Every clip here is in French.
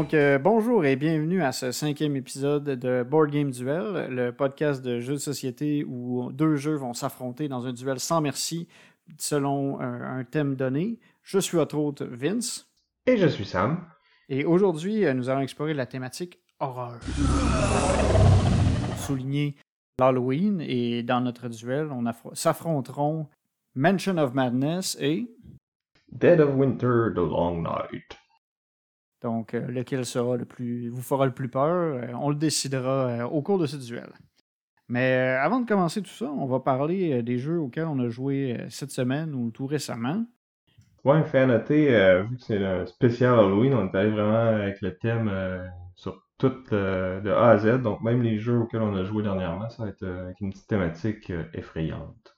Donc, euh, bonjour et bienvenue à ce cinquième épisode de Board Game Duel, le podcast de jeux de société où deux jeux vont s'affronter dans un duel sans merci selon un, un thème donné. Je suis votre hôte Vince. Et je suis Sam. Et aujourd'hui, euh, nous allons explorer la thématique horreur. Pour souligner l'Halloween et dans notre duel, on affro- s'affronteront Mansion of Madness et Dead of Winter, The Long Night. Donc euh, lequel sera le plus vous fera le plus peur. Euh, on le décidera euh, au cours de ce duel. Mais euh, avant de commencer tout ça, on va parler euh, des jeux auxquels on a joué euh, cette semaine ou tout récemment. Ouais, fait à noter, euh, vu que c'est un spécial Halloween, on est allé vraiment avec le thème euh, sur tout euh, de A à Z. Donc même les jeux auxquels on a joué dernièrement, ça va être euh, avec une petite thématique euh, effrayante.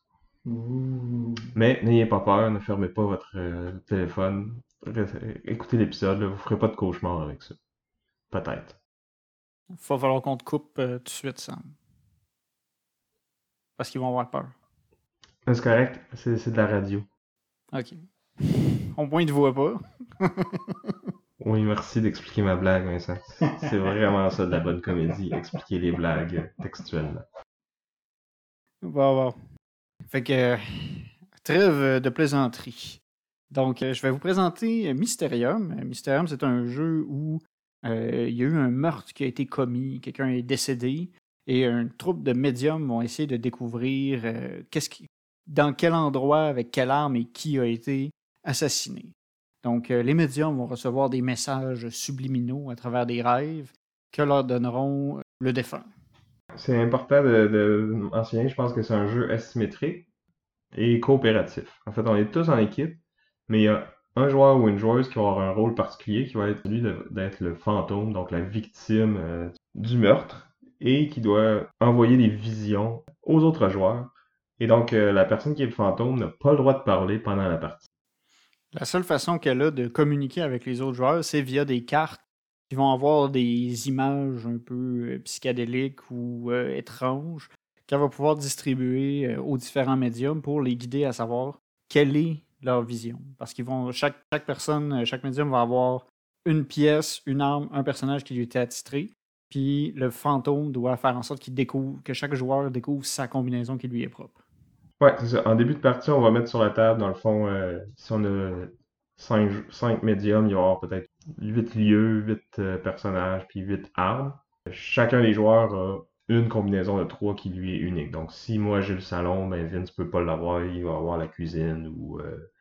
Mais n'ayez pas peur, ne fermez pas votre euh, téléphone. Écoutez l'épisode, vous ferez pas de cauchemar avec ça. Peut-être. Il va falloir qu'on te coupe euh, tout de suite, Sam. Parce qu'ils vont avoir peur. C'est correct, c'est de la radio. OK. Au moins, ils te voient pas. Oui, merci d'expliquer ma blague, Vincent. C'est vraiment ça de la bonne comédie, expliquer les blagues textuellement. Bon, bon. Fait que, euh, trêve de plaisanterie. Donc, euh, je vais vous présenter euh, Mysterium. Euh, Mysterium, c'est un jeu où il y a eu un meurtre qui a été commis, quelqu'un est décédé, et une troupe de médiums vont essayer de découvrir qu'est-ce qui, dans quel endroit, avec quelle arme et qui a été assassiné. Donc, les médiums vont recevoir des messages subliminaux à travers des rêves que leur donneront le défunt. C'est important de, de mentionner, je pense que c'est un jeu asymétrique et coopératif. En fait, on est tous en équipe, mais il y a un joueur ou une joueuse qui va avoir un rôle particulier, qui va être celui d'être le fantôme, donc la victime euh, du meurtre, et qui doit envoyer des visions aux autres joueurs. Et donc, euh, la personne qui est le fantôme n'a pas le droit de parler pendant la partie. La seule façon qu'elle a de communiquer avec les autres joueurs, c'est via des cartes qui vont avoir des images un peu euh, psychédéliques ou étranges qu'elle va pouvoir distribuer aux différents médiums pour les guider à savoir quelle est leur vision. Parce qu'ils vont chaque, chaque personne, euh, chaque médium va avoir une pièce, une arme, un personnage qui lui était attitré. Puis le fantôme doit faire en sorte qu'il découvre, que chaque joueur découvre sa combinaison qui lui est propre. Ouais, c'est ça. En début de partie, on va mettre sur la table, dans le fond, euh, si on a 5, médiums, il va y avoir peut-être 8 lieux, 8 personnages, puis 8 armes. Chacun des joueurs a une combinaison de 3 qui lui est unique. Donc, si moi j'ai le salon, ben Vince peut pas l'avoir, il va avoir la cuisine ou euh,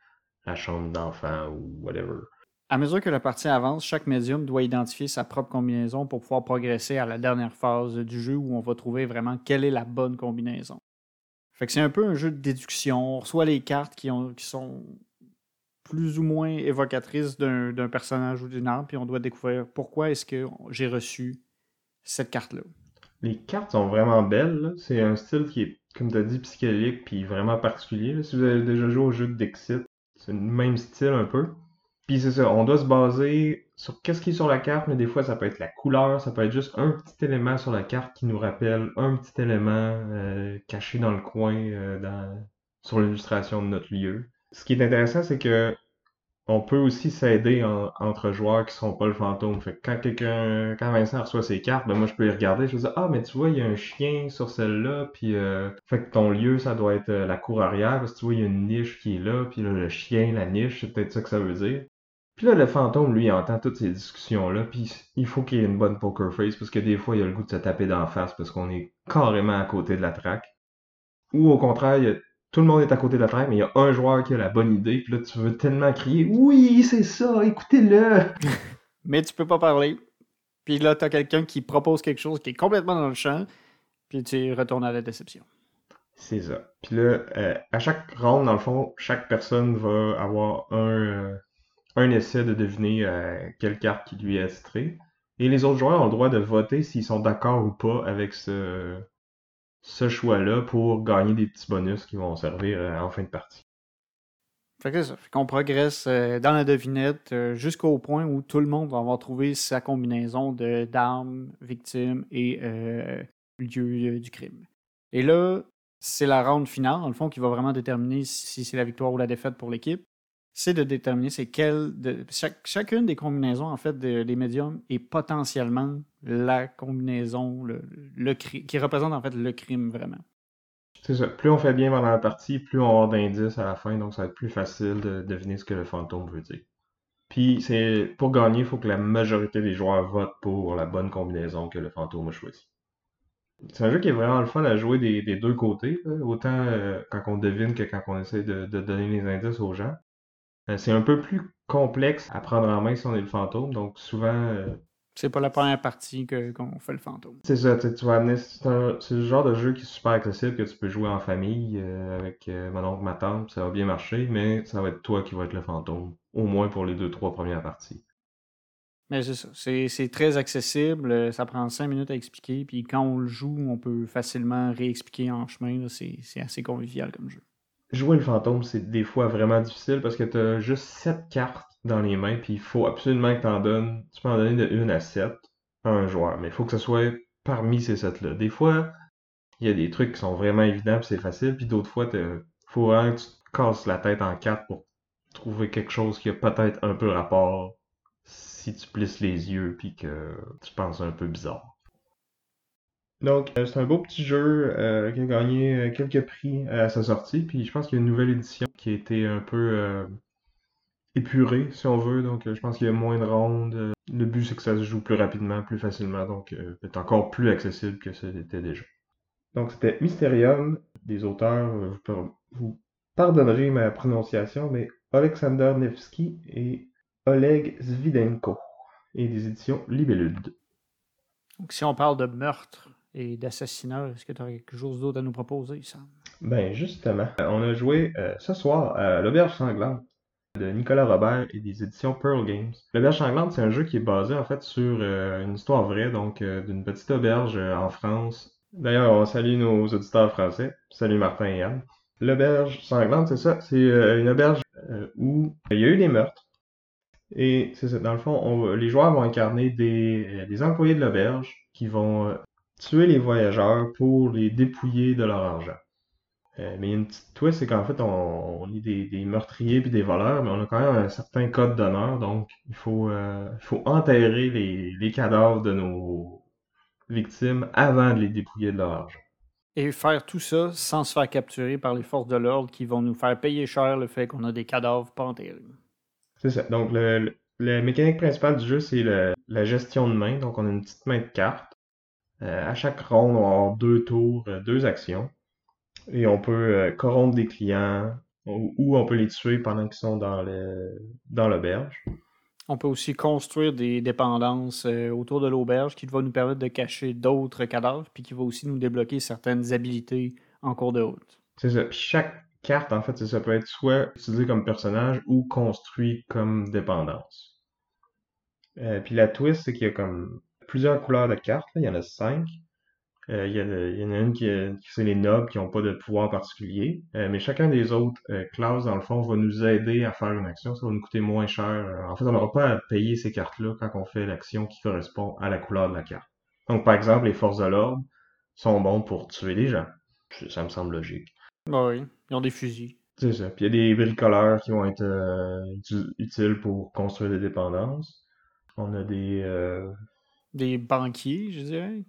la chambre d'enfant ou whatever. À mesure que la partie avance, chaque médium doit identifier sa propre combinaison pour pouvoir progresser à la dernière phase du jeu où on va trouver vraiment quelle est la bonne combinaison. Fait que c'est un peu un jeu de déduction. On reçoit les cartes qui, ont, qui sont plus ou moins évocatrices d'un personnage ou d'une arme, puis on doit découvrir pourquoi est-ce que j'ai reçu cette carte-là. Les cartes sont vraiment belles. C'est un style qui est, comme tu as dit, psychédélique puis vraiment particulier. Si vous avez déjà joué au jeu de Dixit, c'est le même style un peu. Puis c'est ça, on doit se baser sur qu'est-ce qui est sur la carte, mais des fois ça peut être la couleur, ça peut être juste un petit élément sur la carte qui nous rappelle un petit élément euh, caché dans le coin euh, sur l'illustration de notre lieu. Ce qui est intéressant, c'est que on peut aussi s'aider en- entre joueurs qui sont pas le fantôme. Fait que quand quelqu'un, quand Vincent reçoit ses cartes, ben moi je peux les regarder, je vais dire ah mais tu vois il y a un chien sur celle-là, puis euh, fait que ton lieu ça doit être euh, la cour arrière parce que tu vois il y a une niche qui est là, puis là le chien, la niche, c'est peut-être ça que ça veut dire. Puis là le fantôme lui entend toutes ces discussions là, puis il faut qu'il y ait une bonne poker face parce que des fois il a le goût de se taper d'en face parce qu'on est carrément à côté de la traque. Ou au contraire, il y a tout le monde est à côté de la traque, mais il y a un joueur qui a la bonne idée, puis là, tu veux tellement crier Oui, c'est ça, écoutez-le Mais tu peux pas parler. Puis là, tu as quelqu'un qui propose quelque chose qui est complètement dans le champ, puis tu retournes à la déception. C'est ça. Puis là, euh, à chaque round, dans le fond, chaque personne va avoir un, euh, un essai de deviner euh, quelle carte qui lui est attitrée. Et les autres joueurs ont le droit de voter s'ils sont d'accord ou pas avec ce, ce choix-là pour gagner des petits bonus qui vont servir euh, en fin de partie. Fait que ça. Fait qu'on progresse euh, dans la devinette euh, jusqu'au point où tout le monde va avoir trouvé sa combinaison de d'armes, victimes et lieu du crime. Et là, c'est la ronde finale, dans le fond, qui va vraiment déterminer si c'est la victoire ou la défaite pour l'équipe. C'est de déterminer c'est quelle. De, chacune des combinaisons, en fait, des médiums est potentiellement la combinaison le, qui représente en fait le crime vraiment. C'est ça. Plus on fait bien pendant la partie, plus on a d'indices à la fin, donc ça va être plus facile de deviner ce que le fantôme veut dire. Puis c'est pour gagner, il faut que la majorité des joueurs votent pour la bonne combinaison que le fantôme a choisie. C'est un jeu qui est vraiment le fun à jouer des, deux côtés, autant euh, quand on devine que quand on essaie de, donner les indices aux gens. Euh, c'est un peu plus complexe à prendre en main si on est le fantôme, donc souvent. Euh, c'est pas la première partie qu'on fait le fantôme. C'est ça, tu vas amener. C'est le genre de jeu qui est super accessible que tu peux jouer en famille avec mon oncle, ma tante, ça va bien marcher, mais ça va être toi qui vas être le fantôme, au moins pour les deux, trois premières parties. Mais c'est ça. C'est très accessible. Euh, ça prend cinq minutes à expliquer. Puis quand on le joue, on peut facilement réexpliquer en chemin. C'est assez convivial comme jeu. Jouer le fantôme, c'est des fois vraiment difficile parce que tu as juste sept cartes dans les mains. Puis il faut absolument que tu en donnes. Tu peux en donner de 1 à 7 à un joueur. Mais il faut que ce soit parmi ces sept-là. Des fois, il y a des trucs qui sont vraiment évidents puis c'est facile. Puis d'autres fois, il faut vraiment que tu te casses la tête en quatre pour trouver quelque chose qui a peut-être un peu rapport si tu plisses les yeux puis que tu penses un peu bizarre. Donc, euh, c'est un beau petit jeu euh, qui a gagné euh, quelques prix à sa sortie. Puis je pense qu'il y a une nouvelle édition qui a été un peu épurée, si on veut. Donc, je pense qu'il y a moins de rondes. Le but, c'est que ça se joue plus rapidement, plus facilement. Donc, c'est encore plus accessible que c'était déjà. Donc, c'était Mysterium, des auteurs, vous pardonnerez ma prononciation, mais Alexander Nevsky et Oleg Svidenko et des éditions Libellude. Donc, si on parle de meurtre et d'assassinat, est-ce que tu aurais quelque chose d'autre à nous proposer, Sam? Ben, justement, on a joué euh, ce soir à L'Auberge sanglante de Nicolas Robert et des éditions Pearl Games. L'Auberge sanglante, c'est un jeu qui est basé en fait sur euh, une histoire vraie, donc euh, d'une petite auberge en France. D'ailleurs, on salue nos auditeurs français. Salut Martin et Anne. L'auberge sanglante, c'est ça, c'est une auberge où il y a eu des meurtres. Et c'est ça, dans le fond, les joueurs vont incarner des, des employés de l'auberge qui vont tuer les voyageurs pour les dépouiller de leur argent. Euh, mais il y a une petite twist, c'est qu'en fait, on, est des, meurtriers puis des voleurs, mais on a quand même un certain code d'honneur, donc il faut, euh, faut enterrer les, les cadavres de nos victimes avant de les dépouiller de leur argent. Et faire tout ça sans se faire capturer par les forces de l'ordre qui vont nous faire payer cher le fait qu'on a des cadavres pas enterrés. C'est ça. Donc, le, la mécanique principale du jeu, c'est la gestion de main. Donc, on a une petite main de cartes. Euh, à chaque ronde, on va avoir deux tours, euh, deux actions. Et on peut euh, corrompre des clients ou, on peut les tuer pendant qu'ils sont dans dans l'auberge. On peut aussi construire des dépendances autour de l'auberge qui va nous permettre de cacher d'autres cadavres, puis qui va aussi nous débloquer certaines habilités en cours de route. C'est ça. chaque carte, en fait, ça peut être soit utilisé comme personnage ou construit comme dépendance. Euh, puis la twist, c'est qu'il y a comme plusieurs couleurs de cartes. Il y en a cinq. Euh, il, y en a une qui, c'est les nobles qui n'ont pas de pouvoir particulier. Euh, mais chacun des autres classes, dans le fond, va nous aider à faire une action. Ça va nous coûter moins cher. En fait, on n'aura pas à payer ces cartes-là quand on fait l'action qui correspond à la couleur de la carte. Donc, par exemple, les forces de l'ordre sont bons pour tuer des gens. Ça me semble logique. Bah oui, ils ont des fusils. C'est ça. Puis il y a des bricoleurs qui vont être euh, utiles pour construire des dépendances. On a des. Des banquiers, je dirais.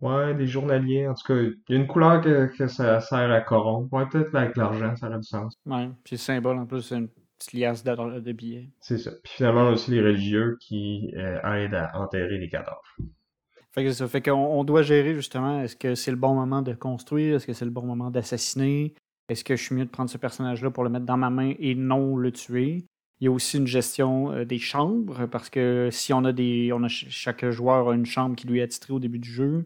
Ouais, des journaliers. En tout cas, il y a une couleur que, que ça sert à corrompre. Ouais, peut-être avec l'argent, ça a du sens. Ouais, puis le symbole en plus, c'est une petite liasse de, de billets. C'est ça. Puis finalement, on a aussi les religieux qui euh, aident à enterrer les cadavres. Fait que ça fait qu'on doit gérer justement, est-ce que c'est le bon moment de construire, est-ce que c'est le bon moment d'assassiner, est-ce que je suis mieux de prendre ce personnage-là pour le mettre dans ma main et non le tuer? Il y a aussi une gestion euh, des chambres, parce que si on a des. Chaque joueur a une chambre qui lui est attitrée au début du jeu.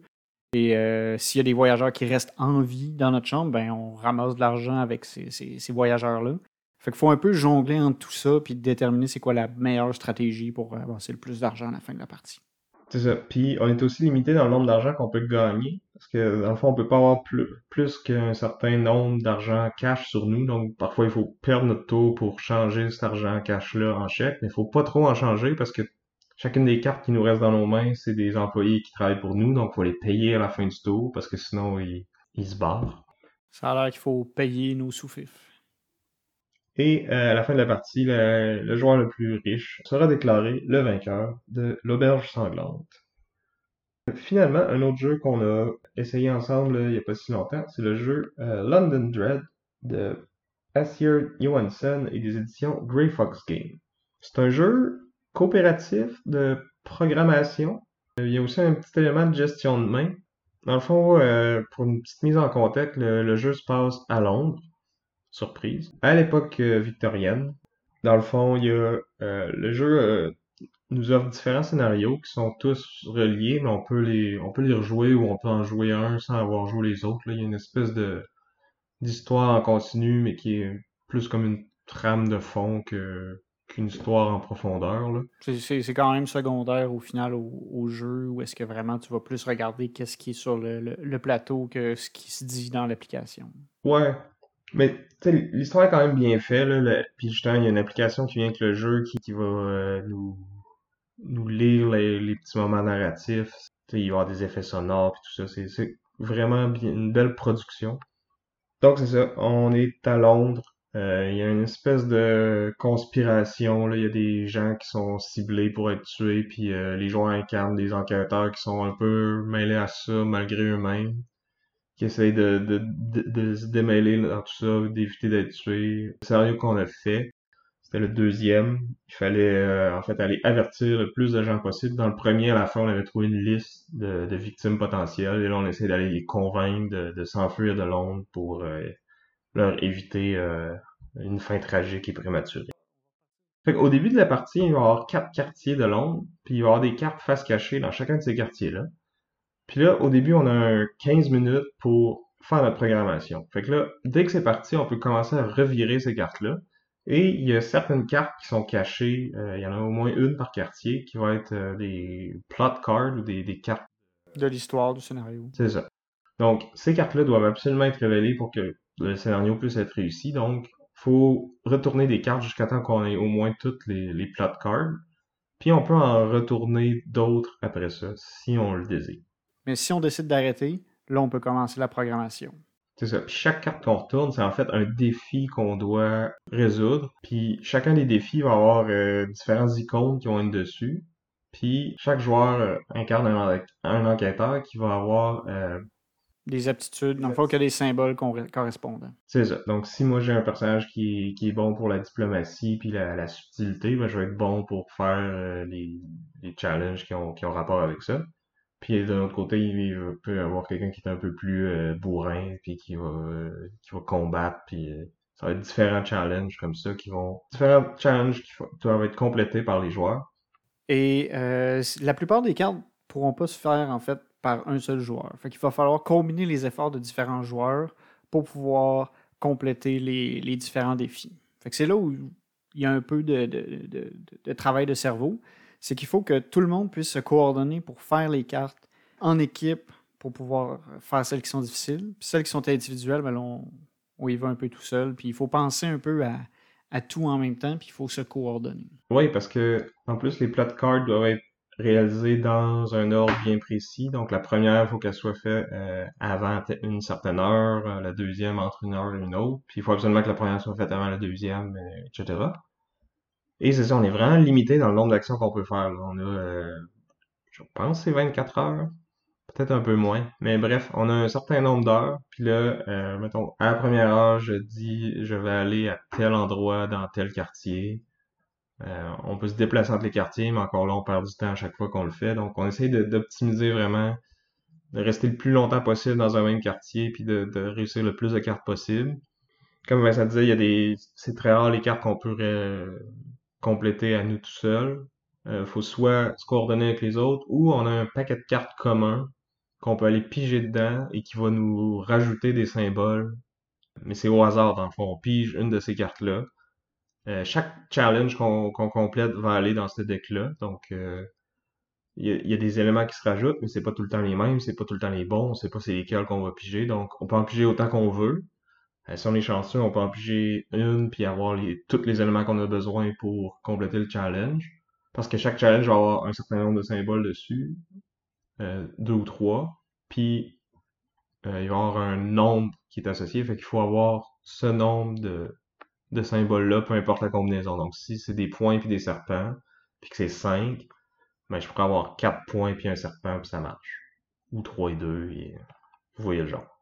Et euh, s'il y a des voyageurs qui restent en vie dans notre chambre, ben on ramasse de l'argent avec ces, ces, voyageurs-là. Fait qu'il faut un peu jongler entre tout ça puis déterminer c'est quoi la meilleure stratégie pour avancer le plus d'argent à la fin de la partie. C'est. Puis on est aussi limité dans le nombre d'argent qu'on peut gagner. Parce que dans le fond, on peut pas avoir plus, qu'un certain nombre d'argent cash sur nous. Donc parfois, il faut perdre notre tour pour changer cet argent cash-là en chèque. Mais il faut pas trop en changer parce que chacune des cartes qui nous restent dans nos mains, c'est des employés qui travaillent pour nous. Donc il faut les payer à la fin du tour parce que sinon, ils, se barrent. Ça a l'air qu'il faut payer nos sous-fifs. Et euh, à la fin de la partie, le, le joueur le plus riche sera déclaré le vainqueur de l'auberge sanglante. Finalement, un autre jeu qu'on a essayé ensemble il n'y a pas si longtemps, c'est le jeu euh, London Dread de Asier Johansson et des éditions Grey Fox Game. C'est un jeu coopératif de programmation. Il y a aussi un petit élément de gestion de main. Dans le fond, euh, pour une petite mise en contexte, le jeu se passe à Londres surprise. À l'époque euh, victorienne, dans le fond, il y a euh, le jeu euh, nous offre différents scénarios qui sont tous reliés, mais on peut les on peut les rejouer ou on peut en jouer un sans avoir joué les autres. Là. Il y a une espèce de d'histoire en continu, mais qui est plus comme une trame de fond que qu'une histoire en profondeur. C'est- C'est c'est quand même secondaire au final au, au jeu ou est-ce que vraiment tu vas plus regarder qu'est-ce qui est sur le, le- le plateau que ce qui se dit dans l'application? Ouais. Mais l'histoire est quand même bien faite, là. Puis justement, il y a une application qui vient avec le jeu qui, qui va euh, nous, nous lire les, les petits moments narratifs. Tu sais, il va y avoir des effets sonores puis tout ça. C'est, vraiment une belle production. Donc c'est ça, on est à Londres. Euh, il y a une espèce de conspiration, là. Il y a des gens qui sont ciblés pour être tués, puis euh, les joueurs incarnent des enquêteurs qui sont un peu mêlés à ça malgré eux-mêmes qui essayent de, se démêler dans tout ça, d'éviter d'être tués. Le scénario qu'on a fait, c'était le deuxième. Il fallait euh, en fait aller avertir le plus de gens possible. Dans le premier, à la fin, on avait trouvé une liste de, victimes potentielles et là, on essayait d'aller les convaincre de, s'enfuir de Londres pour euh, leur éviter euh, une fin tragique et prématurée. Qu'au début de la partie, il va y avoir quatre quartiers de Londres, puis il va y avoir des cartes face cachée dans chacun de ces quartiers-là. Puis là, au début, on a un 15 minutes pour faire notre programmation. Fait que là, dès que c'est parti, on peut commencer à revirer ces cartes-là. Et il y a certaines cartes qui sont cachées, euh, il y en a au moins une par quartier, qui va être euh, des plot cards ou des, des cartes. De l'histoire du scénario. C'est ça. Donc, ces cartes-là doivent absolument être révélées pour que le scénario puisse être réussi. Donc, faut retourner des cartes jusqu'à temps qu'on ait au moins toutes les, les plot cards. Puis on peut en retourner d'autres après ça, si on le désire. Mais si on décide d'arrêter, là, on peut commencer la programmation. C'est ça. Puis chaque carte qu'on retourne, c'est en fait un défi qu'on doit résoudre. Puis chacun des défis va avoir euh, différentes icônes qui vont être dessus. Puis chaque joueur euh, incarne un, en- un enquêteur qui va avoir... euh, Des aptitudes, dans le fond, que des symboles corre- correspondants. c'est ça. Donc si moi j'ai un personnage qui, qui est bon pour la diplomatie puis la, la subtilité, ben, je vais être bon pour faire euh, les, les challenges qui ont, qui ont rapport avec ça. Puis de l'autre côté, il peut y avoir quelqu'un qui est un peu plus euh, bourrin, puis qui va, euh, qui va combattre, puis euh, ça va être différents challenges comme ça qui vont... Différents challenges qui doivent être complétés par les joueurs. Et euh, la plupart des cartes pourront pas se faire en fait par un seul joueur. Fait qu'il va falloir combiner les efforts de différents joueurs pour pouvoir compléter les, les différents défis. Fait que c'est là où il y a un peu de- de- de travail de cerveau. C'est qu'il faut que tout le monde puisse se coordonner pour faire les cartes en équipe pour pouvoir faire celles qui sont difficiles. Puis celles qui sont individuelles, ben on, y va un peu tout seul. Puis il faut penser un peu à, tout en même temps, puis il faut se coordonner. Oui, parce que en plus, les plot cards doivent être réalisés dans un ordre bien précis. Donc la première, il faut qu'elle soit faite euh, avant une certaine heure, euh, la deuxième entre une heure et une autre. Puis il faut absolument que la première soit faite avant la deuxième, etc. Et c'est ça, on est vraiment limité dans le nombre d'actions qu'on peut faire. On a, euh, je pense, c'est 24 heures. Peut-être un peu moins. Mais bref, on a un certain nombre d'heures. Puis là, euh, mettons, à la première heure, je dis, je vais aller à tel endroit dans tel quartier. Euh, on peut se déplacer entre les quartiers, mais encore là, on perd du temps à chaque fois qu'on le fait. Donc, on essaye de- d'optimiser vraiment, de rester le plus longtemps possible dans un même quartier, puis de, de réussir le plus de cartes possible. Comme Vincent disait, il y a des, c'est très rare les cartes qu'on peut compléter à nous tout seuls. Euh, faut soit se coordonner avec les autres, ou on a un paquet de cartes commun qu'on peut aller piger dedans et qui va nous rajouter des symboles. Mais c'est au hasard, dans le fond. On pige une de ces cartes-là. Euh, chaque challenge qu'on qu'on complète va aller dans ce deck-là. Donc, euh, il y, a, des éléments qui se rajoutent, mais c'est pas tout le temps les mêmes, c'est pas tout le temps les bons, on sait pas c'est lesquels qu'on va piger, donc on peut en piger autant qu'on veut. Euh, si on est chanceux, on peut en piger une, puis avoir les, tous les éléments qu'on a besoin pour compléter le challenge. Parce que chaque challenge va avoir un certain nombre de symboles dessus, euh, deux ou trois, puis euh, il va y avoir un nombre qui est associé, fait qu'il faut avoir ce nombre de, de symboles-là, peu importe la combinaison. Donc si c'est des points puis des serpents, puis que c'est 5, ben, je pourrais avoir 4 points puis un serpent puis ça marche. Ou 3 et 2, et vous voyez le genre.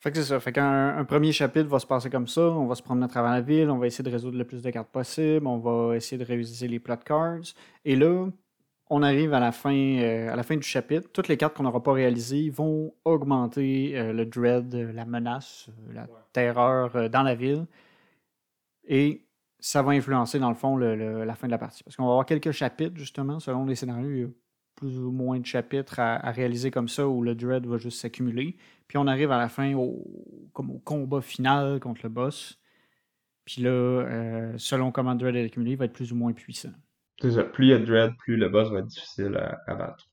Fait que c'est ça. Fait qu'un premier chapitre va se passer comme ça. On va se promener à travers la ville, on va essayer de résoudre le plus de cartes possible, on va essayer de réviser les plot cards. Et là, on arrive à la fin, euh, à la fin du chapitre. Toutes les cartes qu'on n'aura pas réalisées vont augmenter euh, le dread, la menace, euh, la terreur dans la ville. Et ça va influencer, dans le fond, la fin de la partie. Parce qu'on va avoir quelques chapitres, justement, selon les scénarios. Plus ou moins de chapitres à, réaliser comme ça où le dread va juste s'accumuler. Puis on arrive à la fin au, comme au combat final contre le boss. Puis là, euh, selon comment le dread est accumulé, il va être plus ou moins puissant. C'est ça. Plus il y a de dread, plus le boss va être difficile à, à battre.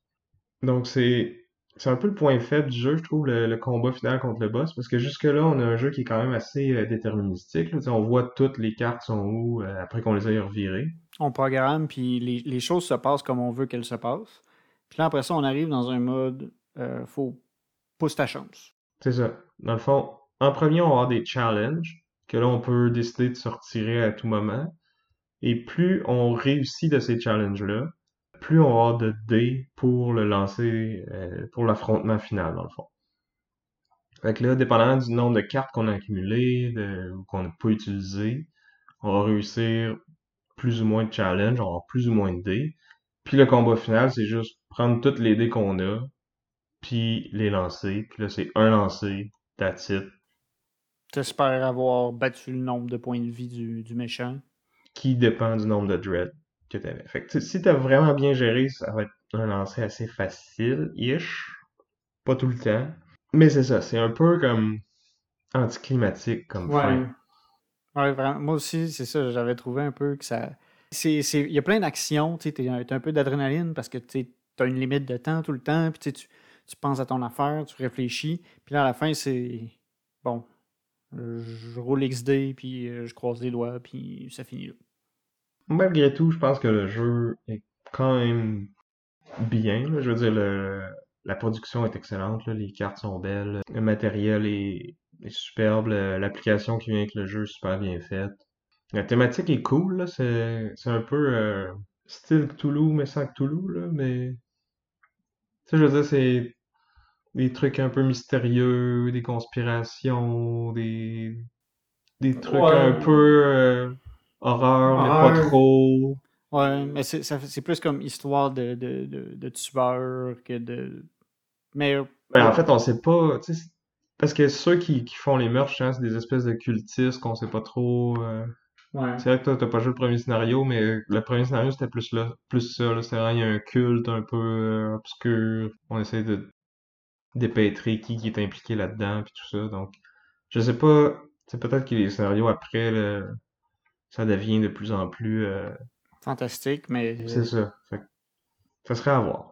Donc c'est c'est un peu le point faible du jeu, je trouve, le, combat final contre le boss, parce que jusque-là, on a un jeu qui est quand même assez euh, déterministique. On voit toutes les cartes sont où euh, après qu'on les ait revirées. On programme, puis les, choses se passent comme on veut qu'elles se passent. Puis là, après ça, on arrive dans un mode euh, faut pousse ta chance. C'est ça. Dans le fond, en premier, on va avoir des challenges, que là, on peut décider de sortir à tout moment. Et plus on réussit de ces challenges-là, plus on va avoir de dés pour le lancer, euh, pour l'affrontement final, dans le fond. Fait que là, dépendamment du nombre de cartes qu'on a accumulées ou qu'on n'a pas utilisées, on va réussir plus ou moins de challenge, on va plus ou moins de dés. Puis le combat final, c'est juste prendre toutes les dés qu'on a, puis les lancer. Puis là, c'est un lancer, that's it. T'espères avoir battu le nombre de points de vie du, du méchant. Qui dépend du nombre de dread que tu avais. Fait que si tu as vraiment bien géré, ça va être un lancer assez facile-ish. Pas tout le temps. Mais c'est ça, c'est un peu comme anticlimatique comme ouais. Ouais, vraiment. Moi aussi, c'est ça, j'avais trouvé un peu que ça. Il y a plein d'actions, tu as un peu d'adrénaline parce que tu as une limite de temps tout le temps, puis tu, penses à ton affaire, tu réfléchis, puis là, à la fin, c'est bon, je roule XD, puis euh, je croise les doigts, puis ça finit là. Malgré tout, je pense que le jeu est quand même bien. Je veux dire, la production est excellente, les cartes sont belles, le matériel est, superbe, l'application qui vient avec le jeu est super bien faite. La thématique est cool, c'est un peu euh, style Cthulhu, mais sans Cthulhu, là, mais... Tu je veux dire, c'est des trucs un peu mystérieux, des conspirations, des, des trucs un peu... Euh, horreur, mais pas trop. Ouais, mais c'est plus comme histoire de, de, de, tueur que de. Mais. Ben, en fait, on sait pas. Parce que ceux qui, qui font les meurtres, c'est des espèces de cultistes qu'on sait pas trop. Euh. Ouais. C'est vrai que toi, t'as pas joué le premier scénario, mais le premier scénario, c'était plus là, plus ça. C'est vrai, il y a un culte un peu euh, obscur. On essaie de dépêtrer qui, qui est impliqué là-dedans, puis tout ça. Donc, je sais pas. C'est peut-être que les scénarios après ça devient de plus en plus euh, fantastique, mais. C'est ça. ça serait à voir.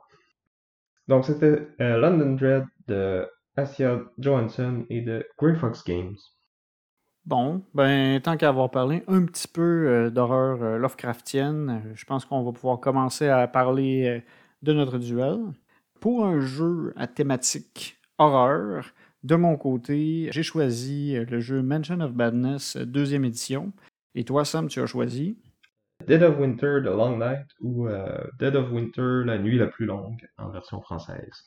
Donc c'était euh, London Dread de Asia Johansson et de Grey Fox Games. Bon, ben tant qu'à avoir parlé un petit peu euh, d'horreur Lovecraftienne, je pense qu'on va pouvoir commencer à parler de notre duel. Pour un jeu à thématique horreur, de mon côté, j'ai choisi le jeu Mansion of Badness deuxième édition. Et toi, Sam, tu as choisi? Dead of Winter The Long Night ou euh, Dead of Winter La Nuit la plus longue en version française.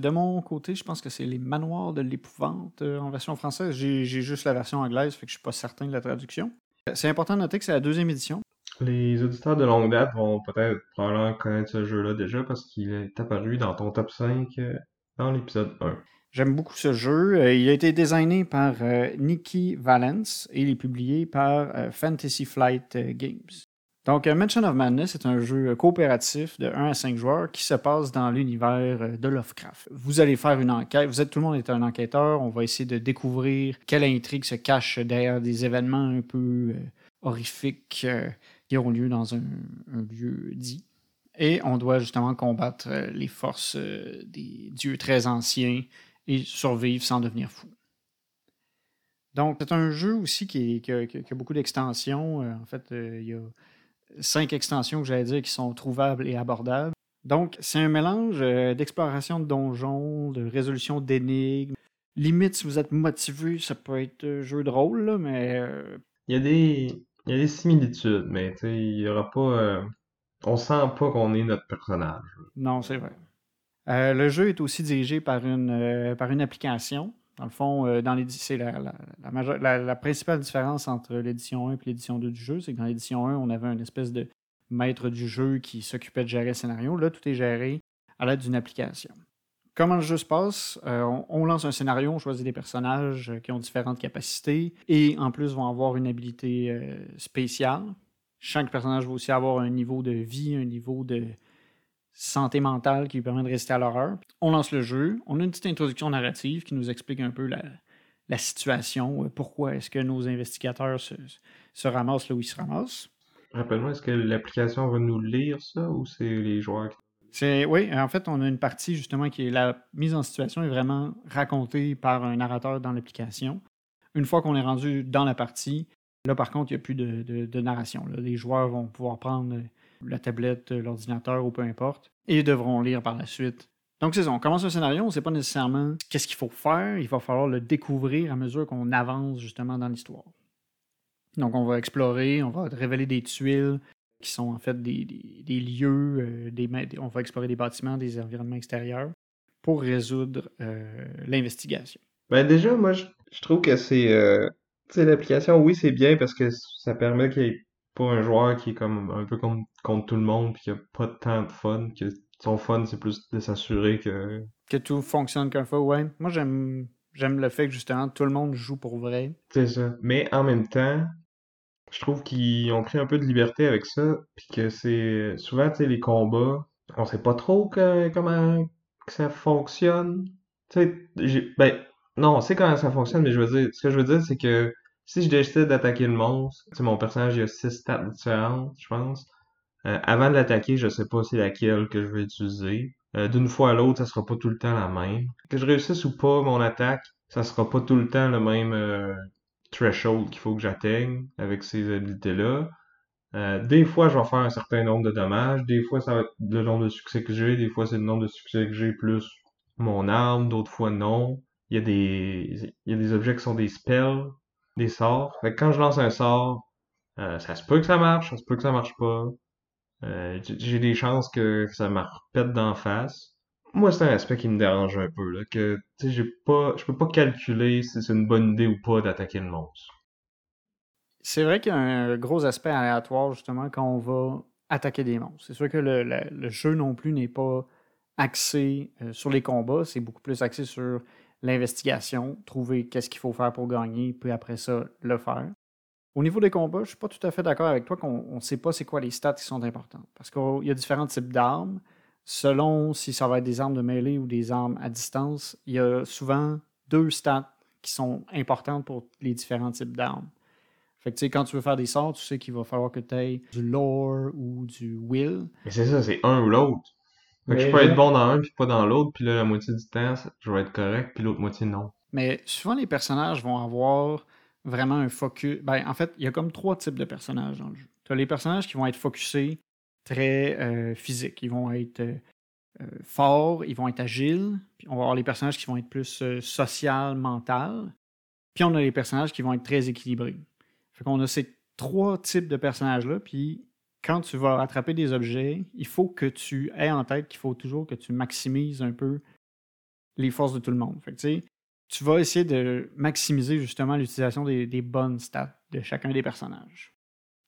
De mon côté, je pense que c'est les Manoirs de l'épouvante euh, en version française. J'ai juste la version anglaise, fait que je suis pas certain de la traduction. C'est important de noter que c'est la deuxième édition. Les auditeurs de longue date vont peut-être probablement connaître ce jeu-là déjà parce qu'il est apparu dans ton top 5 euh, dans l'épisode 1. J'aime beaucoup ce jeu. Euh, il a été designé par euh, Nikki Valence et il est publié par euh, Fantasy Flight Games. Donc, Mansion of Madness est un jeu coopératif de 1 à 5 joueurs qui se passe dans l'univers de Lovecraft. Vous allez faire une enquête, vous êtes tout le monde est un enquêteur, on va essayer de découvrir quelle intrigue se cache derrière des événements un peu horrifiques qui ont lieu dans un lieu dit. Et on doit justement combattre euh, les forces euh, des dieux très anciens et survivre sans devenir fou. Donc, c'est un jeu aussi qui, a, beaucoup d'extensions. Euh, en fait, il y a cinq extensions que j'allais dire qui sont trouvables et abordables. Donc, c'est un mélange d'exploration de donjons, de résolution d'énigmes. Limite, si vous êtes motivé, ça peut être un jeu de rôle, mais. Il y a des. Il y a des similitudes, mais il n'y aura pas on sent pas qu'on est notre personnage. Non, c'est vrai. Euh, le jeu est aussi dirigé par une, euh, par une application. Dans le fond, euh, c'est la, principale différence entre l'édition 1 et l'édition 2 du jeu, c'est que dans l'édition 1, on avait une espèce de maître du jeu qui s'occupait de gérer le scénario. Là, tout est géré à l'aide d'une application. Comment le jeu se passe? On, on, lance un scénario, on choisit des personnages qui ont différentes capacités et en plus vont avoir une habilité spéciale. Chaque personnage va aussi avoir un niveau de vie, un niveau de santé mentale qui lui permet de rester à l'horreur. On lance le jeu, on a une petite introduction narrative qui nous explique un peu la, situation, euh, pourquoi est-ce que nos investigateurs se, ramassent là où ils se ramassent. Rappelle-moi, est-ce que l'application va nous lire ça ou c'est les joueurs qui... C'est, oui, en fait, on a une partie justement qui est la mise en situation est vraiment racontée par un narrateur dans l'application. Une fois qu'on est rendu dans la partie, Là, par contre, il n'y a plus de, narration. Les joueurs vont pouvoir prendre la tablette, l'ordinateur ou peu importe, et devront lire par la suite. Donc, c'est ça. On commence un scénario, on ne sait pas nécessairement qu'est-ce qu'il faut faire. Il va falloir le découvrir à mesure qu'on avance justement dans l'histoire. Donc, on va explorer, on va révéler des tuiles qui sont en fait des, lieux, euh, des, on va explorer des bâtiments, des environnements extérieurs pour résoudre euh, l'investigation. Ben déjà, moi, je, trouve que c'est euh, l'application, oui, c'est bien parce que ça permet qu'il n'y ait pas un joueur qui est comme un peu comme contre tout le monde puis qui a pas tant de fun. Que son fun, c'est plus de s'assurer que. Que tout fonctionne qu'un fois, ouais. Moi, j'aime j'aime le fait que justement tout le monde joue pour vrai. C'est ça. Mais en même temps, je trouve qu'ils ont pris un peu de liberté avec ça, puis que c'est souvent, tu sais, les combats, on sait pas trop comment que ça fonctionne. Tu sais, ben, non, on sait comment ça fonctionne, mais je veux dire, ce que je veux dire, c'est que si je décide d'attaquer le monstre, tu mon personnage, il a six stats différentes, je pense. Euh, avant de l'attaquer, je sais pas c'est laquelle que je vais utiliser. Euh, d'une fois à l'autre, ça sera pas tout le temps la même. Que je réussisse ou pas mon attaque, ça sera pas tout le temps le même euh, threshold qu'il faut que j'atteigne avec ces habilités-là. des fois, je vais faire un certain nombre de dommages. Des fois, ça va être le nombre de succès que j'ai. Des fois, c'est le nombre de succès que j'ai plus mon arme. D'autres fois, non. Il y a des, il y a des objets qui sont des spells des sorts. Fait que quand je lance un sort, euh, ça se peut que ça marche, ça se peut que ça marche pas. Euh, j'ai des chances que, ça me repète d'en face. Moi, c'est un aspect qui me dérange un peu, là, que je peux pas calculer si c'est une bonne idée ou pas d'attaquer le monstre. C'est vrai qu'il y a un gros aspect aléatoire, justement, quand on va attaquer des monstres. C'est sûr que le, jeu non plus n'est pas axé euh, sur les combats, c'est beaucoup plus axé sur l'investigation, trouver qu'est-ce qu'il faut faire pour gagner, puis après ça, le faire. Au niveau des combats, je ne suis pas tout à fait d'accord avec toi qu'on ne sait pas c'est quoi les stats qui sont importantes. Parce qu'il y a différents types d'armes. Selon si ça va être des armes de mêlée ou des armes à distance, il y a souvent deux stats qui sont importantes pour les différents types d'armes. Fait que tu sais, quand tu veux faire des sorts, tu sais qu'il va falloir que tu aies du lore ou du will. Mais c'est ça, c'est un ou l'autre. Fait que je peux être bon dans un puis pas dans l'autre, puis là, la moitié du temps, je vais être correct, puis l'autre moitié, non. Mais souvent, les personnages vont avoir vraiment un focus. Ben, en fait, il y a comme trois types de personnages dans le jeu. Tu as les personnages qui vont être focusés très euh, physiques. Ils vont être euh, euh, forts, ils vont être agiles. Puis on va avoir les personnages qui vont être plus social, mental. Puis on a les personnages qui vont être très équilibrés. Fait qu'on a ces trois types de personnages-là, puis quand tu vas attraper des objets, il faut que tu aies en tête qu'il faut toujours que tu maximises un peu les forces de tout le monde. Tu vas essayer de maximiser justement l'utilisation des, bonnes stats de chacun des personnages.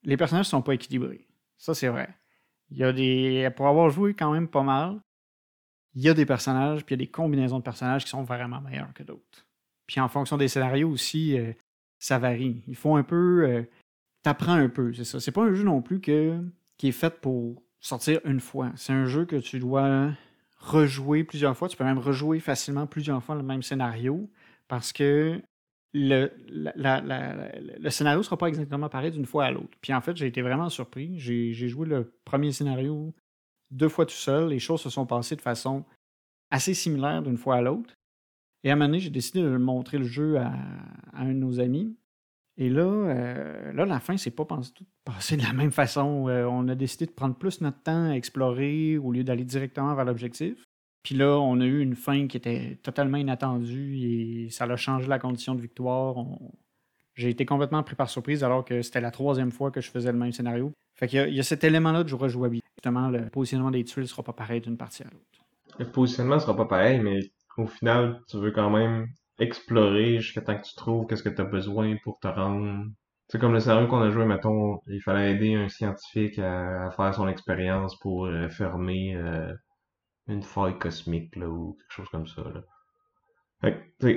Les personnages ne sont pas équilibrés. Ça, c'est vrai. Il y a des. Pour avoir joué quand même pas mal, il y a des personnages, puis il y a des combinaisons de personnages qui sont vraiment meilleurs que d'autres. Puis en fonction des scénarios aussi, euh, ça varie. Il faut un peu euh, t'apprends un peu, c'est ça. C'est pas un jeu non plus que, qui est fait pour sortir une fois. C'est un jeu que tu dois rejouer plusieurs fois. Tu peux même rejouer facilement plusieurs fois le même scénario parce que le, le scénario ne sera pas exactement pareil d'une fois à l'autre. Puis en fait, j'ai été vraiment surpris. J'ai joué le premier scénario deux fois tout seul. Les choses se sont passées de façon assez similaire d'une fois à l'autre. Et à un moment donné, j'ai décidé de montrer le jeu à, un de nos amis. Et là, euh, là la fin s'est pas passée de la même façon. Euh, on a décidé de prendre plus notre temps à explorer au lieu d'aller directement vers l'objectif. Puis là, on a eu une fin qui était totalement inattendue et ça a changé la condition de victoire. J'ai été complètement pris par surprise alors que c'était la troisième fois que je faisais le même scénario. Fait qu'il y, a cet élément-là de rejouabilité. Justement, le positionnement des tuiles ne sera pas pareil d'une partie à l'autre. Le positionnement sera pas pareil, mais au final, tu veux quand même explorer jusqu'à temps que tu trouves qu'est-ce que tu as besoin pour te rendre. C'est comme le scénario qu'on a joué, mettons, il fallait aider un scientifique à, faire son expérience pour euh, fermer euh, une faille cosmique là, ou quelque chose comme ça. Là.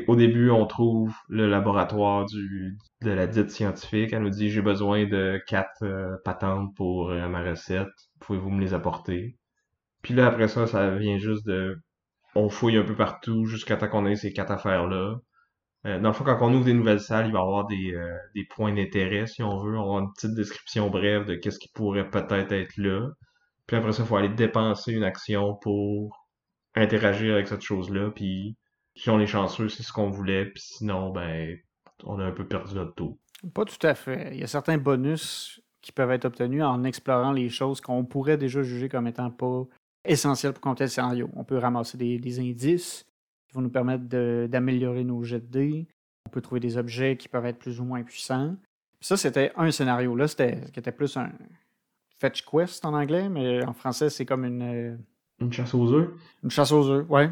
Au début, on trouve le laboratoire du, de la dite scientifique. Elle nous dit j'ai besoin de quatre euh, patentes pour ma recette. Pouvez-vous me les apporter? Puis là, après ça, ça vient juste de on fouille un peu partout jusqu'à temps qu'on ait ces quatre affaires-là. Euh, dans le fond, quand on ouvre des nouvelles salles, il va y avoir des, euh, des points d'intérêt, si on veut. On va avoir une petite description brève de qu'est-ce qui pourrait peut-être être là. Puis après ça, il faut aller dépenser une action pour interagir avec cette chose-là. Puis si on est chanceux, c'est ce qu'on voulait. Puis sinon, ben, on a un peu perdu notre tour. Pas tout à fait. Il y a certains bonus qui peuvent être obtenus en explorant les choses qu'on pourrait déjà juger comme étant pas essentiel pour compter le scénario. On peut ramasser des, indices qui vont nous permettre d'améliorer nos jets de dés. On peut trouver des objets qui peuvent être plus ou moins puissants. ça, c'était un scénario. Là, c'était qui était plus un fetch quest en anglais, mais en français, c'est comme une. Euh, une chasse aux œufs. Une chasse aux œufs, ouais.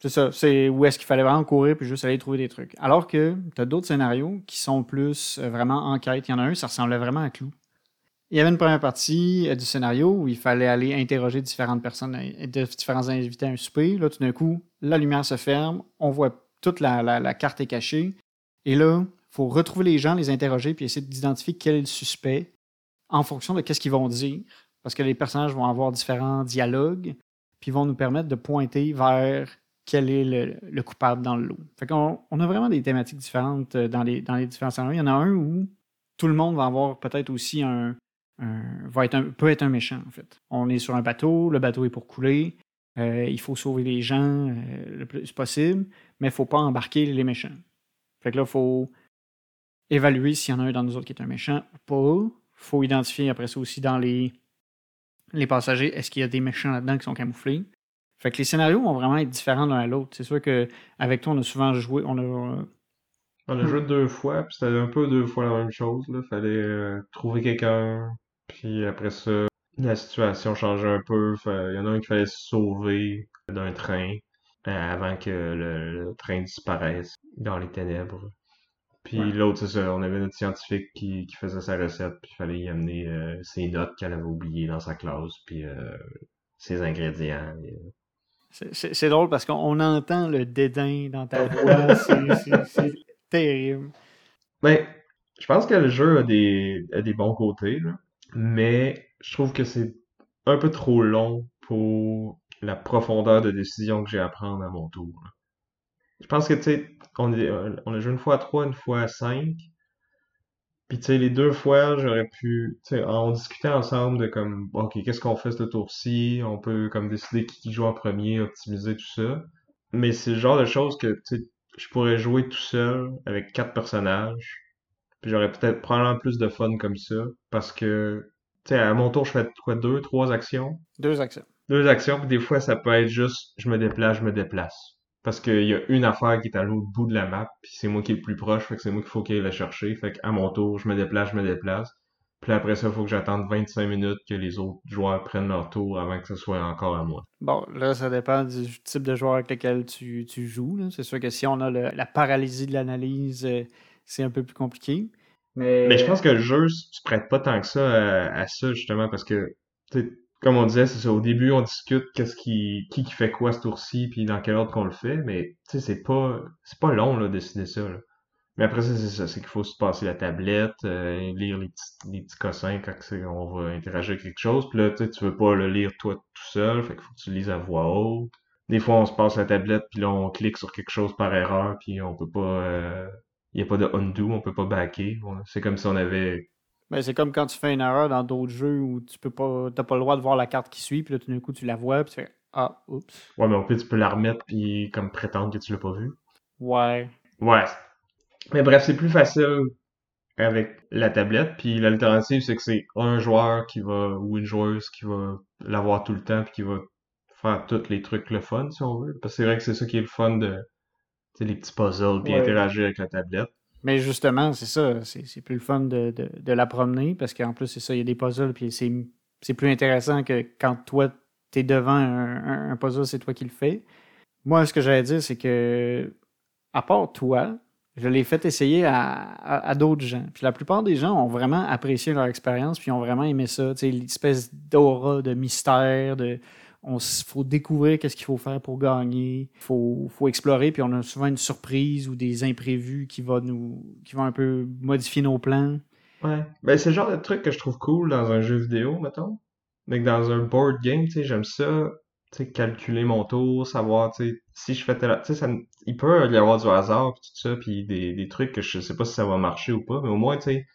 C'est ça. C'est où est-ce qu'il fallait vraiment courir puis juste aller trouver des trucs. Alors que tu as d'autres scénarios qui sont plus euh, vraiment enquête. Il y en a un, ça ressemblait vraiment à Clou. Il y avait une première partie euh, du scénario où il fallait aller interroger différentes personnes, euh, différents invités à un souper. Là, tout d'un coup, la lumière se ferme, on voit toute la, carte est cachée. Et là, il faut retrouver les gens, les interroger, puis essayer d'identifier quel est le suspect en fonction de ce qu'ils vont dire. Parce que les personnages vont avoir différents dialogues, puis vont nous permettre de pointer vers quel est le, coupable dans le lot. Fait qu'on on a vraiment des thématiques différentes euh, dans les, dans les différents scénarios. Il y en a un où tout le monde va avoir peut-être aussi un, va être peut être un méchant, en fait. On est sur un bateau, le bateau est pour couler, euh, il faut sauver les gens euh, le plus possible, mais il ne faut pas embarquer les méchants. Fait que là, il faut évaluer s'il y en a un dans nous autres qui est un méchant ou pas. Il faut identifier après ça aussi dans les, les passagers, est-ce qu'il y a des méchants là-dedans qui sont camouflés? Fait que les scénarios vont vraiment être différents l'un à l'autre. C'est sûr qu'avec toi, on a souvent joué. On a, joué deux fois, puis c'était un peu deux fois la même chose. Il fallait euh, trouver quelqu'un, puis après ça, la situation changeait un peu. Il y en a un qui fallait se sauver d'un train euh, avant que le, train disparaisse dans les ténèbres. Puis l'autre, c'est ça, on avait notre scientifique qui, faisait sa recette, puis il fallait y amener euh, ses notes qu'elle avait oubliées dans sa classe, puis euh, ses ingrédients. C'est drôle parce qu'on entend le dédain dans ta voix. c'est terrible. Ben, je pense que le jeu a des, a des bons côtés. Là mais je trouve que c'est un peu trop long pour la profondeur de décision que j'ai à prendre à mon tour. Je pense que, tu sais, on, euh, a joué une fois à 3, une fois à 5. Puis, tu sais, les deux fois, j'aurais pu, tu sais, on discutait ensemble de comme, OK, qu'est-ce qu'on fait ce tour-ci? On peut, comme, décider qui joue en premier, optimiser tout ça. Mais c'est le genre de choses que, tu sais, je pourrais jouer tout seul avec quatre personnages puis j'aurais peut-être probablement plus de fun comme ça. Parce que, tu sais, à mon tour, je fais quoi, deux, trois actions? Deux actions. Deux actions, puis des fois, ça peut être juste, je me déplace, je me déplace. Parce qu'il y a une affaire qui est à l'autre bout de la map, puis c'est moi qui est le plus proche, fait que c'est moi qu'il faut qu'il aille la chercher. Fait qu'à mon tour, je me déplace, je me déplace. Puis après ça, il faut que j'attende 25 minutes que les autres joueurs prennent leur tour avant que ce soit encore à moi. Bon, là, ça dépend du type de joueur avec lequel tu, tu joues. C'est sûr que si on a la paralysie de l'analyse, euh, c'est un peu plus compliqué. Mais... je pense que le jeu se prête pas tant que ça à, ça, justement, parce que, comme on disait, c'est ça, au début, on discute qu'est-ce qui, qui, qui fait quoi ce tour-ci, puis dans quel ordre qu'on le fait, mais, tu sais, c'est pas, c'est pas long, là, de décider ça, là. Mais après ça, c'est ça, c'est qu'il faut se passer la tablette, euh, lire les petits, les petits cossins quand on va interagir avec quelque chose, puis là, tu tu veux pas le lire toi tout seul, fait qu'il faut que tu lises à voix haute. Des fois, on se passe la tablette, puis là, on clique sur quelque chose par erreur, puis on peut pas... Euh, il n'y a pas de undo, on peut pas backer. C'est comme si on avait Ben, c'est comme quand tu fais une erreur dans d'autres jeux où tu peux pas t'as pas le droit de voir la carte qui suit, puis là tout d'un coup tu la vois, puis tu fais Ah, oups. Ouais, mais au pire, tu peux la remettre puis comme prétendre que tu l'as pas vu. Ouais. Ouais. Mais bref, c'est plus facile avec la tablette, puis l'alternative, c'est que c'est un joueur qui va, ou une joueuse qui va l'avoir tout le temps, puis qui va faire tous les trucs le fun, si on veut. Parce que c'est vrai que c'est ça qui est le fun de, les petits puzzles, puis Ouais. interagir avec la tablette. Mais justement, c'est ça, c'est plus le fun de, de- de la promener parce qu'en plus, c'est ça, il y a des puzzles, puis c'est plus intéressant que quand toi, t'es devant un, un- un puzzle, c'est toi qui le fais. Moi, ce que j'allais dire, c'est que, à part toi, je l'ai fait essayer à, à- à d'autres gens. Puis la plupart des gens ont vraiment apprécié leur expérience, puis ont vraiment aimé ça. Tu sais, l'espèce d'aura, de mystère, de. On faut découvrir qu'est-ce qu'il faut faire pour gagner. Faut, faut explorer, puis on a souvent une surprise ou des imprévus qui va nous qui vont un peu modifier nos plans. Ouais. Ben, c'est le genre de truc que je trouve cool dans un jeu vidéo, mettons. Mais que dans un board game, tu sais, j'aime ça, tu calculer mon tour, savoir, tu si je fais tel... Tu sais, il peut y avoir du hasard, pis tout ça, puis des, des trucs que je sais pas si ça va marcher ou pas, mais au moins, tu sais,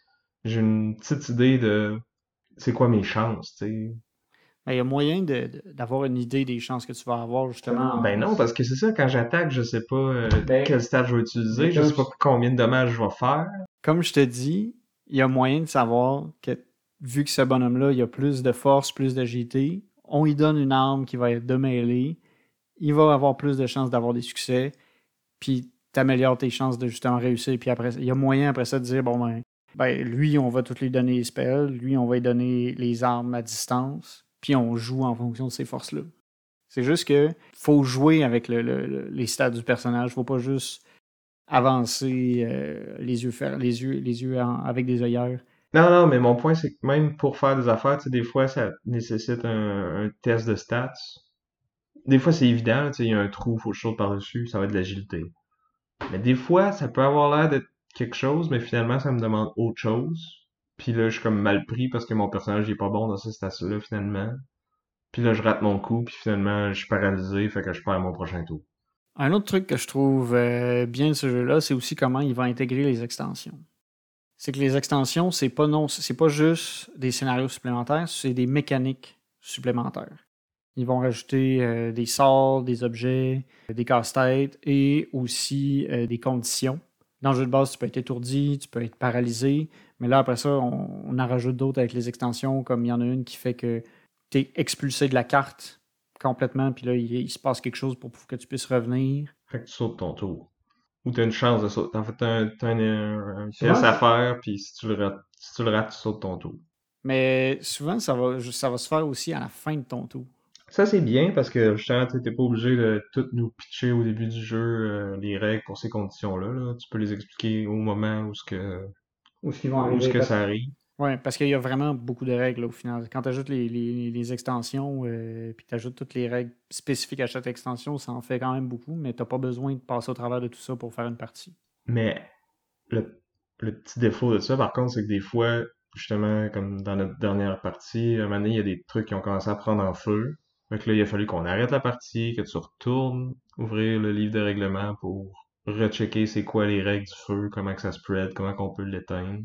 j'ai une petite idée de c'est quoi mes chances. Ben, Il y a moyen d'avoir une idée des chances que tu vas avoir, justement. en- Ben non, parce que c'est ça, quand j'attaque, je sais pas euh, Ben, quel stade je vais utiliser, ben, je sais pas combien de dommages je vais faire. Comme je te dis, il y a moyen de savoir que, vu que ce bonhomme-là, il a plus de force, plus d'agilité, on lui donne une arme qui va être de mêlée, il va avoir plus de chances d'avoir des succès, puis t'améliores tes chances de justement réussir. Puis après, il y a moyen après ça de dire, bon ben, ben, lui, on va toutes lui donner les spells, lui, on va lui donner les armes à distance, puis on joue en fonction de ces forces-là. C'est juste que faut jouer avec le- le- le- les stats du personnage, faut pas juste avancer euh, les yeux fer- les yeux les yeux avec des œillères. Non, non, mais mon point, c'est que même pour faire des affaires, tu sais, des fois, ça nécessite un, test de stats. Des fois, c'est évident, tu il y a un trou, faut saute par-dessus, ça va être de l'agilité. Mais des fois, ça peut avoir l'air d'être quelque chose, mais finalement, ça me demande autre chose. Puis là, je suis comme mal pris parce que mon personnage il est pas bon dans ces stats-là, finalement. Puis là, je rate mon coup, puis finalement, je suis paralysé, fait que je perds mon prochain tour. Un autre truc que je trouve euh, bien de ce jeu-là, c'est aussi comment il va intégrer les extensions. C'est que les extensions, c'est pas non, c'est pas juste des scénarios supplémentaires, c'est des mécaniques supplémentaires. Ils vont rajouter euh, des sorts, des objets, euh, des casse-têtes et aussi des conditions. Dans le jeu de base, tu peux être étourdi, tu peux être paralysé, mais là, après ça, on, on en rajoute d'autres avec les extensions, comme il y en a une qui fait que tu es expulsé de la carte complètement, puis là, il, il se passe quelque chose pour que tu puisses revenir. Fait que tu sautes ton tour. Ou t'as une chance de sauter. En fait, t'as un, t'as un, un Souvent, test à faire, puis si tu le rates, si tu le rates, tu sautes ton tour. Mais souvent, ça va, ça va se faire aussi à la fin de ton tour. Ça, c'est bien parce que justement, tu t'es pas obligé de tout nous pitcher au début du jeu euh, les règles pour ces conditions-là. là. Tu peux les expliquer au moment où ce que, Ou ce qu'ils vont où ce que ça arrive? Oui, parce qu'il y a vraiment beaucoup de règles là, au final. Quand tu ajoutes les, les- les extensions, euh, puis tu ajoutes toutes les règles spécifiques à chaque extension, ça en fait quand même beaucoup, mais tu pas besoin de passer au travers de tout ça pour faire une partie. Mais le, le petit défaut de ça, par contre, c'est que des fois, justement, comme dans notre dernière partie, à un moment donné, il y a des trucs qui ont commencé à prendre en feu. Fait que là, il a fallu qu'on arrête la partie, que tu retournes ouvrir le livre de règlement pour rechecker c'est quoi les règles du feu, comment que ça spread, comment qu'on peut l'éteindre.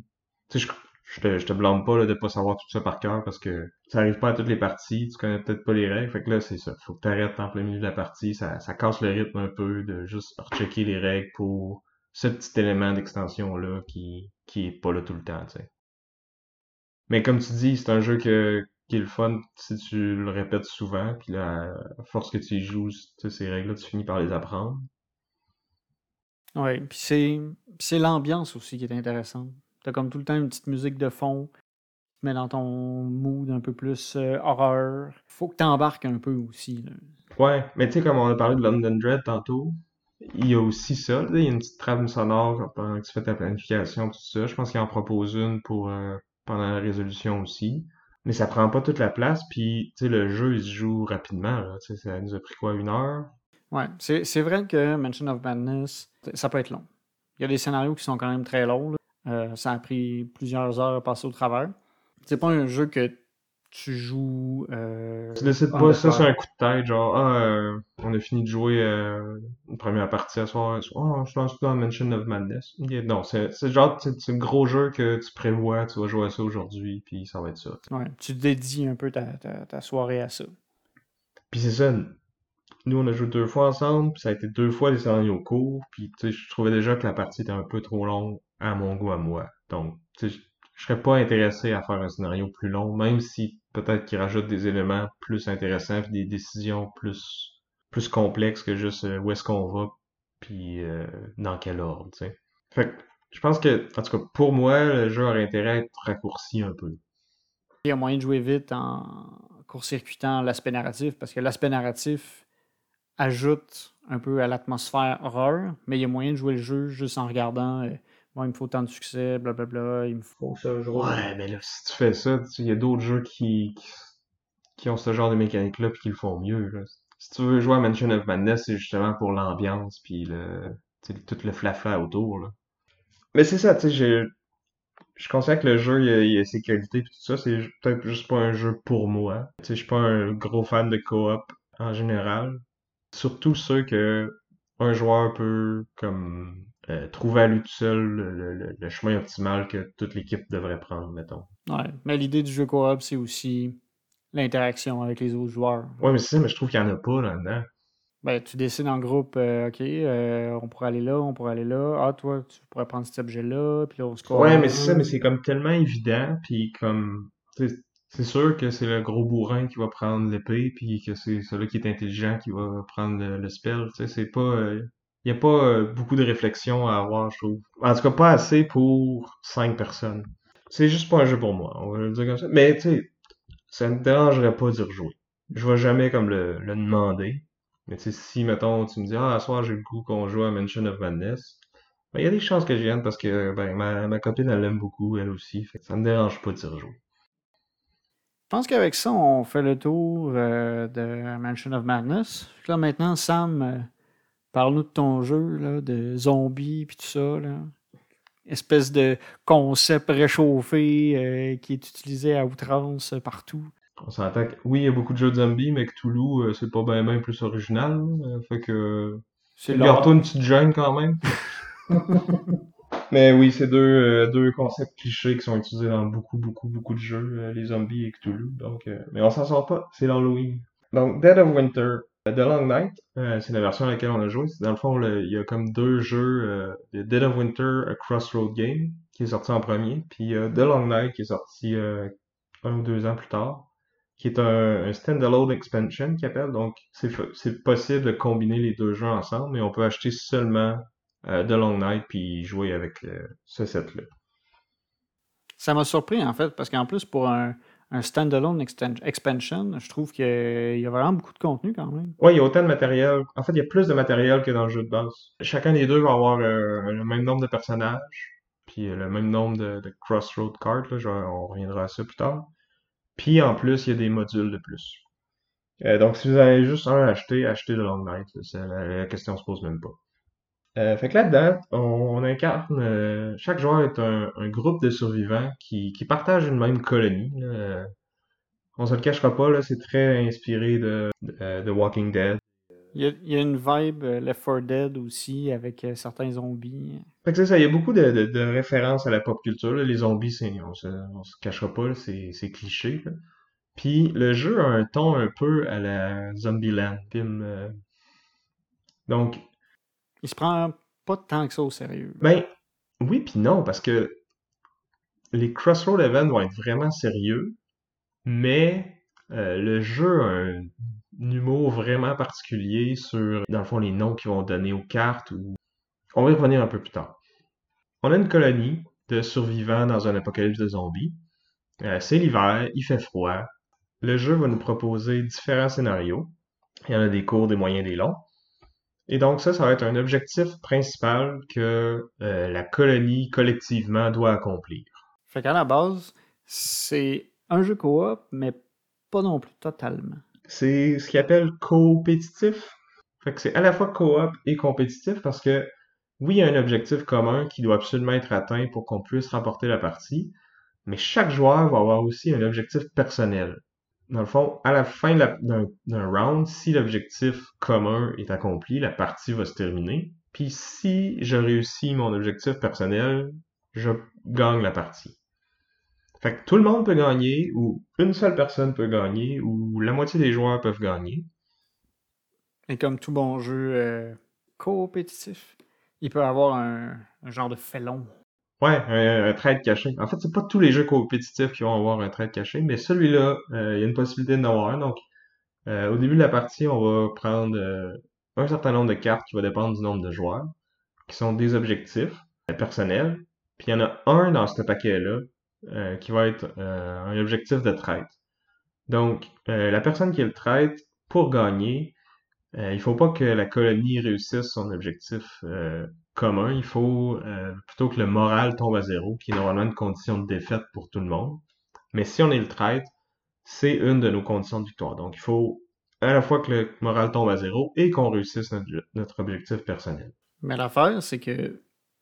Tu sais, je, je te, je te blâme pas là, de pas savoir tout ça par cœur parce que ça arrive pas à toutes les parties, tu connais peut-être pas les règles. Fait que là, c'est ça. Faut que t'arrêtes en plein milieu de la partie. Ça, ça casse le rythme un peu de juste rechecker les règles pour ce petit élément d'extension-là qui, qui est pas là tout le temps, tu sais. Mais comme tu dis, c'est un jeu que, qui est le fun si tu le répètes souvent, puis là, force que tu y joues, ces règles-là, tu finis par les apprendre. Oui, puis c'est, c'est l'ambiance aussi qui est intéressante. Tu as comme tout le temps une petite musique de fond met dans ton mood un peu plus euh, horreur. Faut que tu embarques un peu aussi. là. Ouais, mais tu sais, comme on a parlé de London Dread tantôt, il y a aussi ça, il y a une petite trame sonore pendant que tu fais ta planification, tout ça. Je pense qu'il en propose une pour euh, pendant la résolution aussi. Mais ça prend pas toute la place, puis tu sais, le jeu, il se joue rapidement, ça nous a pris quoi, une heure? Ouais, c'est, vrai que Mansion of Madness, ça peut être long. Il y a des scénarios qui sont quand même très longs. Euh, ça a pris plusieurs heures à passer au travers. C'est pas un jeu que tu joues. Euh, tu décides pas ça sur un coup de tête, genre, ah, euh, on a fini de jouer euh, une première partie à soir, oh, je lance dans Mention of Madness. non, c'est genre, c'est un gros jeu que tu prévois, tu vas jouer à ça aujourd'hui, puis ça va être ça. Ouais, tu dédies un peu ta, ta, soirée à ça. Puis c'est ça, nous on a joué deux fois ensemble, puis ça a été deux fois des scénarios courts, puis tu sais, je trouvais déjà que la partie était un peu trop longue à mon goût à moi. Donc, tu sais, je serais pas intéressé à faire un scénario plus long, même si peut-être qu'il rajoute des éléments plus intéressants puis des décisions plus plus complexes que juste euh, où est-ce qu'on va puis euh, dans quel ordre, tu sais. Fait que je pense que, en tout cas, pour moi, le jeu aurait intérêt à être raccourci un peu. Il y a moyen de jouer vite en court-circuitant l'aspect narratif, parce que l'aspect narratif ajoute un peu à l'atmosphère horreur, mais il y a moyen de jouer le jeu juste en regardant euh, il me faut tant de succès, blablabla, il me faut ça. Ouais, mais là, si tu fais ça, il y a d'autres jeux qui, qui, ont ce genre de mécanique-là puis qui le font mieux. Si tu veux jouer à Mansion of Madness, c'est justement pour l'ambiance puis le, tout le flafa autour. Là. Mais c'est ça, tu sais, je considère que le jeu, il a, ses qualités et tout ça, c'est peut-être juste pas un jeu pour moi. Tu sais, je suis pas un gros fan de coop en général. Surtout ceux que un joueur peut comme euh, trouver à lui tout seul le, chemin optimal que toute l'équipe devrait prendre, mettons. Ouais, mais l'idée du jeu coop, c'est aussi l'interaction avec les autres joueurs. Ouais, mais c'est ça, mais je trouve qu'il n'y en a pas là-dedans. Ben, tu décides en groupe, euh, OK, euh, on pourrait aller là, on pourrait aller là. Ah, toi, tu pourrais prendre cet objet-là, puis là, on se Ouais, mais c'est ça, mais c'est comme tellement évident, puis comme. C'est sûr que c'est le gros bourrin qui va prendre l'épée, puis que c'est celui qui est intelligent qui va prendre le, spell. Tu sais, c'est pas il n'y a pas euh, beaucoup de réflexion à avoir, je trouve. En tout cas, pas assez pour cinq personnes. C'est juste pas un jeu pour moi, on va le dire comme ça. Mais tu sais, ça me dérangerait pas d'y rejouer. Je vais jamais comme le, demander. Mais tu sais, si, mettons, tu me dis, ah, à soir, j'ai le coup qu'on joue à Mansion of Madness, ben, il y a des chances que je vienne parce que ben, ma, copine, elle l'aime beaucoup, elle aussi. Fait ça me dérange pas d'y rejouer. Je pense qu'avec ça, on fait le tour euh, de Mansion of Madness. Là, maintenant, Sam, euh, Parle-nous de ton jeu, là, de zombies puis tout ça. Là. Espèce de concept réchauffé euh, qui est utilisé à outrance partout. On s'entend que oui, il y a beaucoup de jeux de zombies, mais que Toulouse, c'est pas bien plus original. Fait que. C'est Garde-toi une petite gêne quand même. mais oui, c'est deux, deux concepts clichés qui sont utilisés dans beaucoup, beaucoup, beaucoup de jeux, les zombies et Cthulhu. Donc, mais on s'en sort pas, c'est l'Halloween. Donc, Dead of Winter, The Long Night, euh, c'est la version à laquelle on a joué. Dans le fond, il y a comme deux jeux. Euh, Dead of Winter, A Crossroad Game, qui est sorti en premier, puis euh, The Long Night, qui est sorti euh, un ou deux ans plus tard, qui est un, un standalone expansion, qui appelle. Donc, c'est possible de combiner les deux jeux ensemble, mais on peut acheter seulement The Long Night, puis jouer avec ce set-là. Ça m'a surpris, en fait, parce qu'en plus, pour un un standalone expansion, je trouve qu'il y a vraiment beaucoup de contenu quand même. Oui, il y a autant de matériel. En fait, il y a plus de matériel que dans le jeu de base. Chacun des deux va avoir euh, le même nombre de personnages, puis euh, le même nombre de, crossroad cards. on reviendra à ça plus tard. Puis en plus, il y a des modules de plus. Euh, donc, si vous avez juste un à acheter, achetez le Long Night. La, la, question se pose même pas. Euh, fait que là-dedans, on, incarne. Euh, chaque joueur est un, groupe de survivants qui, qui partagent une même colonie. Là. On se le cachera pas, là, c'est très inspiré de, de, Walking Dead. Il y, a, une vibe euh, Left 4 Dead aussi avec certains zombies. Fait que c'est ça, il y a beaucoup de, de, références à la pop culture. Les zombies, c'est, on, se, on se cachera pas, c'est, c'est cliché. Puis le jeu a un ton un peu à la Zombieland film. Donc, il se prend pas tant que ça au sérieux. Ben, oui puis non, parce que les Crossroad Events vont être vraiment sérieux, mais euh, le jeu a un, humour vraiment particulier sur, dans le fond, les noms qu'ils vont donner aux cartes. Ou... On va y revenir un peu plus tard. On a une colonie de survivants dans un apocalypse de zombies. Euh, c'est l'hiver, il fait froid. Le jeu va nous proposer différents scénarios. Il y en a des courts, des moyens, des longs. Et donc ça, ça va être un objectif principal que euh, la colonie collectivement doit accomplir. Fait qu'à la base, c'est un jeu coop, mais pas non plus totalement. C'est ce qu'ils appelle compétitif. Fait que c'est à la fois coop et compétitif parce que oui, il y a un objectif commun qui doit absolument être atteint pour qu'on puisse remporter la partie, mais chaque joueur va avoir aussi un objectif personnel. Dans le fond, à la fin d'un round, si l'objectif commun est accompli, la partie va se terminer. Puis si je réussis mon objectif personnel, je gagne la partie. Fait que tout le monde peut gagner, ou une seule personne peut gagner, ou la moitié des joueurs peuvent gagner. Et comme tout bon jeu euh, il peut avoir un, genre de félon. Ouais, un, trade caché. En fait, c'est pas tous les jeux coopétitifs qui vont avoir un trade caché, mais celui-là, euh, il y a une possibilité d'en avoir un. Donc, euh, au début de la partie, on va prendre un certain nombre de cartes qui va dépendre du nombre de joueurs, qui sont des objectifs personnels. Puis il y en a un dans ce paquet-là euh, qui va être euh, un objectif de traite. Donc, euh, la personne qui le traite, pour gagner, il faut pas que la colonie réussisse son objectif commun. Il faut plutôt que le moral tombe à zéro, qui est normalement une condition de défaite pour tout le monde. Mais si on est le traite, c'est une de nos conditions de victoire. Donc, il faut à la fois que le moral tombe à zéro et qu'on réussisse notre, notre objectif personnel. Mais l'affaire, c'est que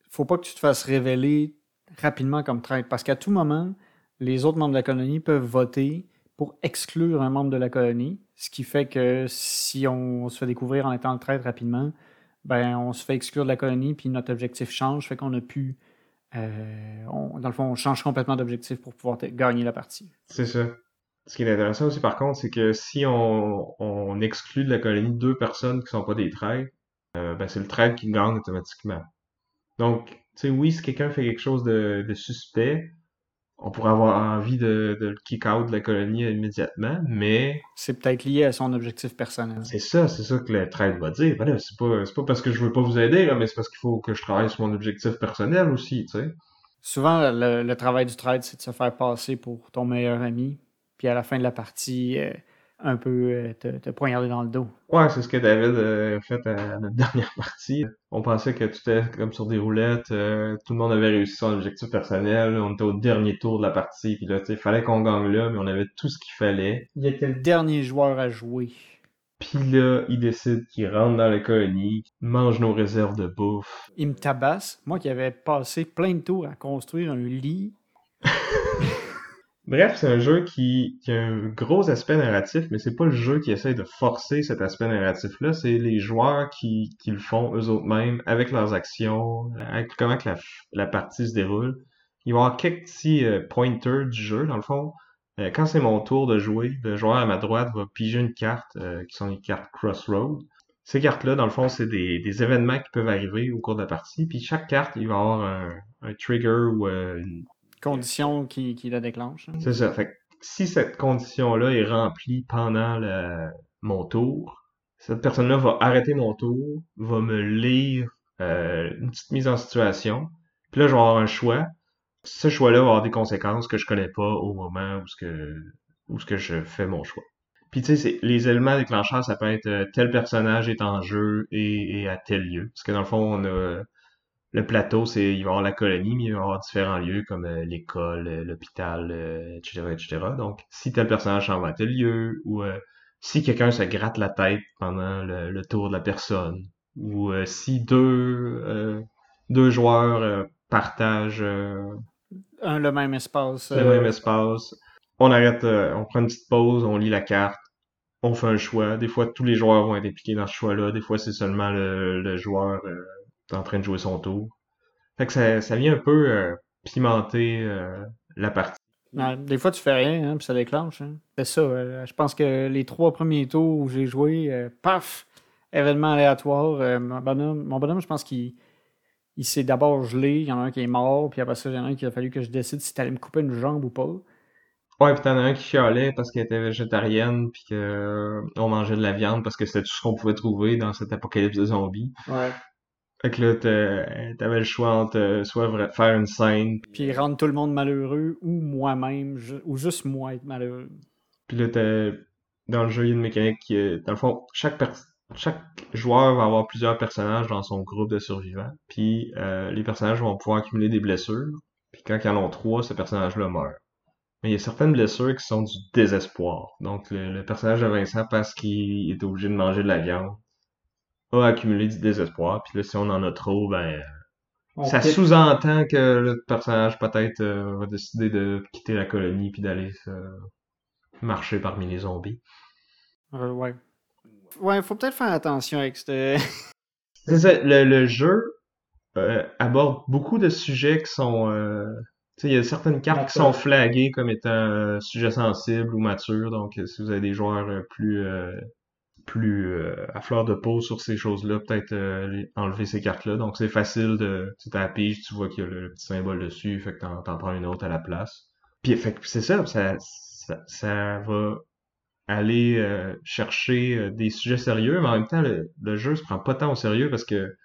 faut pas que tu te fasses révéler rapidement comme traître. Parce qu'à tout moment, les autres membres de la colonie peuvent voter pour exclure un membre de la colonie, ce qui fait que si on se fait découvrir en étant le traître rapidement, ben on se fait exclure de la colonie, puis notre objectif change, fait qu'on a pu... Euh, dans le fond, on change complètement d'objectif pour pouvoir gagner la partie. C'est ça. Ce qui est intéressant aussi, par contre, c'est que si on, exclut de la colonie deux personnes qui sont pas des traîtres, euh, ben c'est le traître qui gagne automatiquement. Donc, tu sais, oui, si quelqu'un fait quelque chose de, suspect, on pourrait avoir envie de, le kick out de la colonie immédiatement, mais. C'est peut-être lié à son objectif personnel. C'est ça, c'est ça que le trade va dire. Ben c'est pas, pas parce que je veux pas vous aider, mais c'est parce qu'il faut que je travaille sur mon objectif personnel aussi, tu sais. Souvent, le, travail du trade, c'est de se faire passer pour ton meilleur ami, puis à la fin de la partie, euh, un peu euh, te, te, poignarder dans le dos. Ouais, c'est ce que David a fait à notre dernière partie. On pensait que tout était comme sur des roulettes, euh, tout le monde avait réussi son objectif personnel, on était au dernier tour de la partie, puis là, il fallait qu'on gagne là, mais on avait tout ce qu'il fallait. Il était le dernier joueur à jouer. Puis là, il décide qu'il rentre dans la colonie, mange nos réserves de bouffe. Il me tabasse, moi qui avais passé plein de tours à construire un lit. Bref, c'est un jeu qui, a un gros aspect narratif, mais c'est pas le jeu qui essaie de forcer cet aspect narratif-là, c'est les joueurs qui, le font eux-mêmes avec leurs actions, avec comment que la, partie se déroule. Il va y avoir quelques petits euh, pointers du jeu, dans le fond. Euh, quand c'est mon tour de jouer, le joueur à ma droite va piger une carte, euh, qui sont les cartes Crossroad. Ces cartes-là, dans le fond, c'est des, événements qui peuvent arriver au cours de la partie. Puis chaque carte, il va avoir un, un trigger ou une, condition qui, la déclenche. C'est ça. Si cette condition-là est remplie pendant mon tour, cette personne-là va arrêter mon tour, va me lire euh, une petite mise en situation. Puis là, je vais avoir un choix. Ce choix-là va avoir des conséquences que je connais pas au moment où ce que, où ce que je fais mon choix. Puis tu sais, les éléments déclencheurs, ça peut être euh, tel personnage est en jeu et, et, à tel lieu. Parce que dans le fond, on a le plateau, c'est il va y avoir la colonie, mais il va y avoir différents lieux comme euh, l'école, euh, l'hôpital, etc., euh, etc. Donc, si tel personnage s'en va à tel lieu, ou si quelqu'un se gratte la tête pendant le, tour de la personne, ou si deux deux joueurs partagent le même espace, le même espace, on arrête, on prend une petite pause, on lit la carte, on fait un choix. Des fois, tous les joueurs vont être impliqués dans ce choix-là. Des fois, c'est seulement le, le joueur en train de jouer son tour. Fait que ça, ça vient un peu euh, pimenter euh, la partie. des fois, tu fais rien, hein, puis ça déclenche. Hein. C'est ça. Euh, je pense que les trois premiers tours où j'ai joué, paf, événement aléatoire. mon, bonhomme, mon bonhomme, je pense qu'il il s'est d'abord gelé. Il y en a un qui est mort, puis après ça, il y en a un qui a fallu que je décide si t'allais me couper une jambe ou pas. Ouais, puis t'en as un qui chialait parce qu'elle était végétarienne, puis qu'on mangeait de la viande parce que c'était tout ce qu'on pouvait trouver dans cette apocalypse de zombies. Ouais. Fait que là, t'avais le choix entre euh, soit faire une scène. Puis rendre tout le monde malheureux ou moi-même, ou juste moi être malheureux. Puis là, t'as, dans le jeu, il y a une mécanique qui est, dans le fond, chaque chaque joueur va avoir plusieurs personnages dans son groupe de survivants. Puis euh, les personnages vont pouvoir accumuler des blessures. Puis quand ils en ont trois, ce personnage-là meurt. Mais il y a certaines blessures qui sont du désespoir. Donc le, le personnage de Vincent, parce qu'il est obligé de manger de la viande, a accumulé du désespoir. Puis là, si on en a trop, ben, ça sous-entend que le personnage peut-être euh, va décider de quitter la colonie puis d'aller marcher parmi les zombies. Euh, ouais. Ouais, faut peut-être faire attention avec ce. le, le, jeu euh, aborde beaucoup de sujets qui sont. tu sais, il y a certaines cartes qui sont flaguées comme étant sujets sensibles ou matures. Donc, si vous avez des joueurs plus plus euh, à fleur de peau sur ces choses-là, peut-être euh, enlever ces cartes-là. Donc c'est facile de. Tu pige, tu vois qu'il y a le, petit symbole dessus, fait que t'en, prends une autre à la place. Puis fait c'est ça, ça, ça, va aller euh, chercher des sujets sérieux, mais en même temps, le, jeu se prend pas tant au sérieux parce que.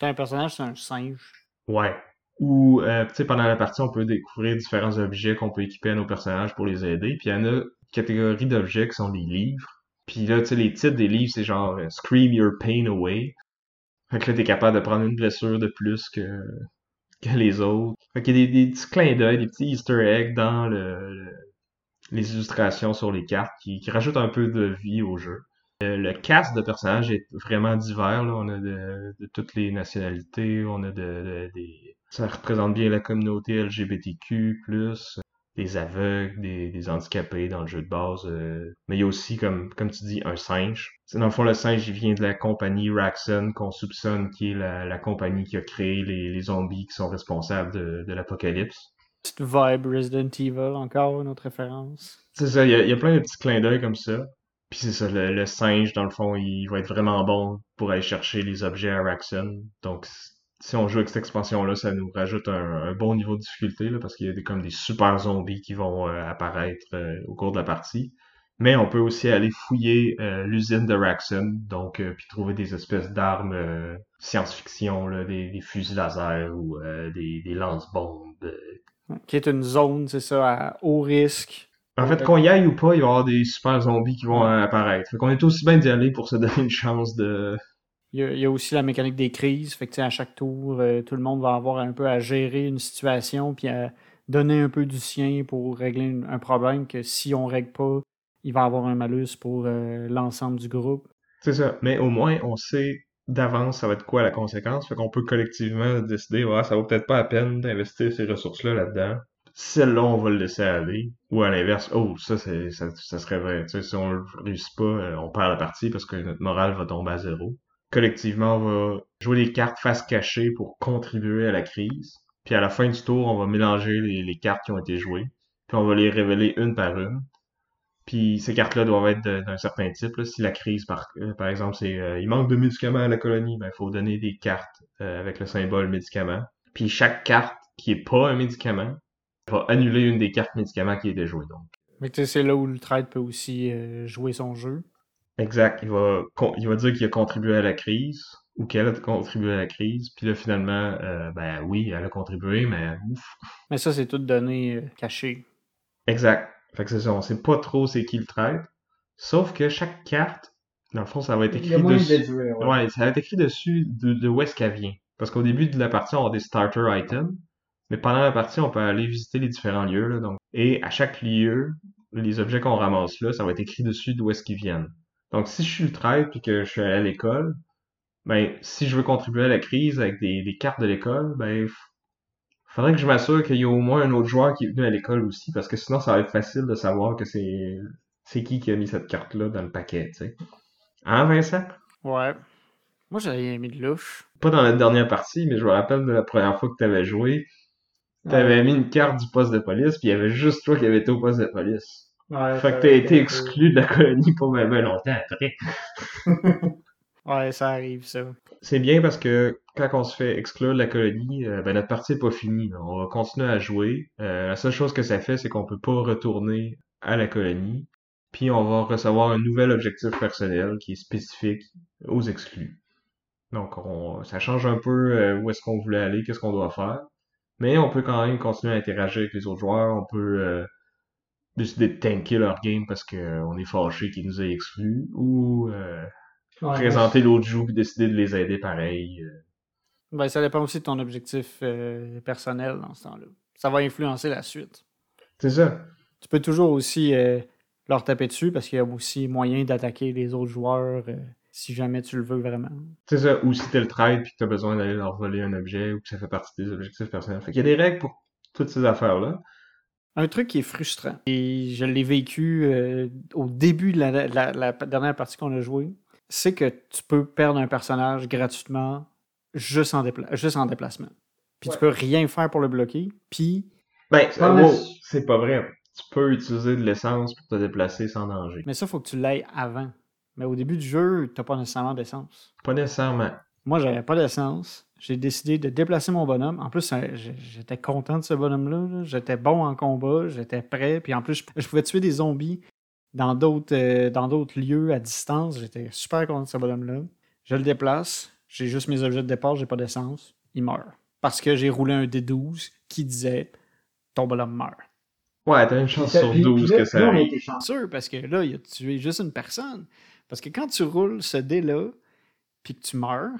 T'as un personnage, c'est un singe. Ouais. Ou, tu sais, pendant la partie, on peut découvrir différents objets qu'on peut équiper à nos personnages pour les aider. Puis il y en a une catégorie d'objets qui sont des livres puis là, tu sais, les titres des livres, c'est genre euh, Scream Your Pain Away. Fait que là, t'es capable de prendre une blessure de plus que, que les autres. Fait qu'il y a des, petits clins d'œil, des petits easter eggs dans le, les illustrations sur les cartes qui, qui rajoutent un peu de vie au jeu. Euh, le cast de personnages est vraiment divers. Là. On a de, de toutes les nationalités, on a de, de, des... Ça représente bien la communauté LGBTQ+, des aveugles, des, handicapés dans le jeu de base. Euh, mais il y a aussi, comme, comme tu dis, un singe. Dans le fond, le singe, il vient de la compagnie Raxon, qu'on soupçonne qui est la, compagnie qui a créé les, zombies qui sont responsables de, l'apocalypse. Petite vibe Resident Evil, encore une autre référence. C'est ça, il y, a, plein de petits clins d'œil comme ça. Puis c'est ça, le, singe, dans le fond, il va être vraiment bon pour aller chercher les objets à Raxon. Donc, si on joue avec cette expansion-là, ça nous rajoute un, bon niveau de difficulté, là, parce qu'il y a des, comme des super zombies qui vont euh, apparaître euh, au cours de la partie. Mais on peut aussi aller fouiller euh, l'usine de Raxon, donc puis trouver des espèces d'armes science-fiction, des, des, fusils laser ou des, des lance-bombes. Qui est une zone, c'est ça, à haut risque. En fait, qu'on y aille ou pas, il va y avoir des super zombies qui vont apparaître. Fait qu'on est aussi bien d'y aller pour se donner une chance de, il y, a, aussi la mécanique des crises. Fait que, à chaque tour, euh, tout le monde va avoir un peu à gérer une situation puis à donner un peu du sien pour régler un problème que si on règle pas, il va avoir un malus pour euh, l'ensemble du groupe. C'est ça. Mais au moins, on sait d'avance ça va être quoi la conséquence. Fait qu'on peut collectivement décider, ouais, ça vaut peut-être pas la peine d'investir ces ressources-là là-dedans. Celle-là, on va le laisser aller. Ou à l'inverse, oh, ça, c'est, ça, serait vrai. Si on réussit pas, euh, on perd la partie parce que notre morale va tomber à zéro collectivement, on va jouer les cartes face cachée pour contribuer à la crise. Puis à la fin du tour, on va mélanger les, cartes qui ont été jouées. Puis on va les révéler une par une. Puis ces cartes-là doivent être d'un certain type. Si la crise, par, euh, par exemple, c'est euh, il manque de médicaments à la colonie, ben il faut donner des cartes euh, avec le symbole médicament. Puis chaque carte qui est pas un médicament va annuler une des cartes médicaments qui a été jouée. Donc. Mais c'est là où le trade peut aussi jouer son jeu. Exact. Il va, il va dire qu'il a contribué à la crise ou qu'elle a contribué à la crise. Puis là, finalement, euh, ben oui, elle a contribué, mais ouf. Mais ça, c'est tout donné euh, caché. Exact. Fait que c'est ça, on sait pas trop c'est qui le traite. Sauf que chaque carte, dans le fond, ça va être écrit dessus. ouais. ça va être écrit dessus de, où est-ce qu'elle vient. Parce qu'au début de la partie, on a des starter items. Mais pendant la partie, on peut aller visiter les différents lieux. Là, donc. Et à chaque lieu, les objets qu'on ramasse là, ça va être écrit dessus d'où est-ce qu'ils viennent. Donc, si je suis le traître et que je suis à l'école, ben, si je veux contribuer à la crise avec des, des cartes de l'école, ben, faudrait que je m'assure qu'il y ait au moins un autre joueur qui est venu à l'école aussi, parce que sinon, ça va être facile de savoir que c'est, c'est qui qui a mis cette carte-là dans le paquet, tu sais. Hein, Vincent? Ouais. Moi, j'avais mis de louche. Pas dans la dernière partie, mais je me rappelle de la première fois que tu avais joué. Tu avais mis une carte du poste de police, puis il y avait juste toi qui avais été au poste de police. Ouais, fait que t'as été exclu de la colonie pour même longtemps après. ouais, ça arrive, ça. C'est bien parce que quand on se fait exclure de la colonie, euh, ben notre partie n'est pas finie. On va continuer à jouer. Euh, la seule chose que ça fait, c'est qu'on peut pas retourner à la colonie. Puis on va recevoir un nouvel objectif personnel qui est spécifique aux exclus. Donc on, ça change un peu euh, où est-ce qu'on voulait aller, qu'est-ce qu'on doit faire. Mais on peut quand même continuer à interagir avec les autres joueurs. On peut décider de tanker leur game parce qu'on est fâché qu'ils nous aient exclus ou euh, présenter l'autre joue et décider de les aider pareil. Euh. Ben, ça dépend aussi de ton objectif euh, personnel dans ce temps-là. Ça va influencer la suite. C'est ça. Tu peux toujours aussi leur taper dessus parce qu'il y a aussi moyen d'attaquer les autres joueurs si jamais tu le veux vraiment. C'est ça, ou si t'es le trade puis que t'as besoin d'aller leur voler un objet ou que ça fait partie des objectifs personnels. Fait qu'il y a des règles pour toutes ces affaires-là. Un truc qui est frustrant, et je l'ai vécu euh, au début de la, la- la dernière partie qu'on a jouée, c'est que tu peux perdre un personnage gratuitement juste en, dépla- juste en déplacement. Puis Ouais. tu peux rien faire pour le bloquer. Puis, Ben, wow, c'est- c'est pas vrai. Tu peux utiliser de l'essence pour te déplacer sans danger. mais ça, faut que tu l'ailles avant. Mais au début du jeu, t'as pas nécessairement d'essence. Pas nécessairement. Moi, j'avais pas d'essence. J'ai décidé de déplacer mon bonhomme. En plus, j'étais content de ce bonhomme-là. là. J'étais bon en combat, j'étais prêt. Puis en plus, je, pouvais tuer des zombies dans d'autres euh, dans d'autres lieux à distance. J'étais super content de ce bonhomme-là. Je le déplace. J'ai juste mes objets de départ, j'ai pas d'essence. Il meurt. Parce que j'ai roulé un D12 qui disait ton bonhomme meurt. Ouais, t'as une chance sur puis- 12 puis là- que ça arrive. sûr, parce que là, il a tué juste une personne. Parce que quand tu roules ce dé-là, puis que tu meurs,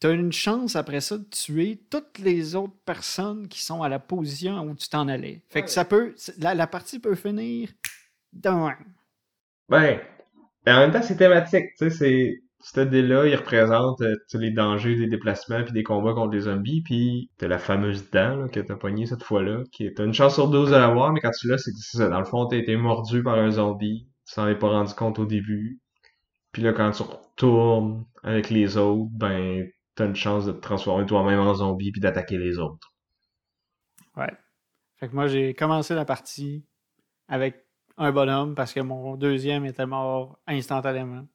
tu as une chance après ça de tuer toutes les autres personnes qui sont à la position où tu t'en allais. Fait que ça peut. La, la partie peut finir d'un. Ben, mais en même temps, c'est thématique, tu sais. Ce dé-là, il représente euh, les dangers des déplacements puis des combats contre les zombies, puis t'as la fameuse dent là, que t'as pognée cette fois-là, qui est... T'as une chance sur 12 de l'avoir, mais quand tu l'as, c'est que c'est ça. Dans le fond, t'as été mordu par un zombie, tu t'en es pas rendu compte au début, puis là, quand tu retournes avec les autres, ben, t'as une chance de te transformer toi-même en zombie puis d'attaquer les autres. Ouais. Fait que moi, j'ai commencé la partie avec un bonhomme parce que mon deuxième était mort instantanément.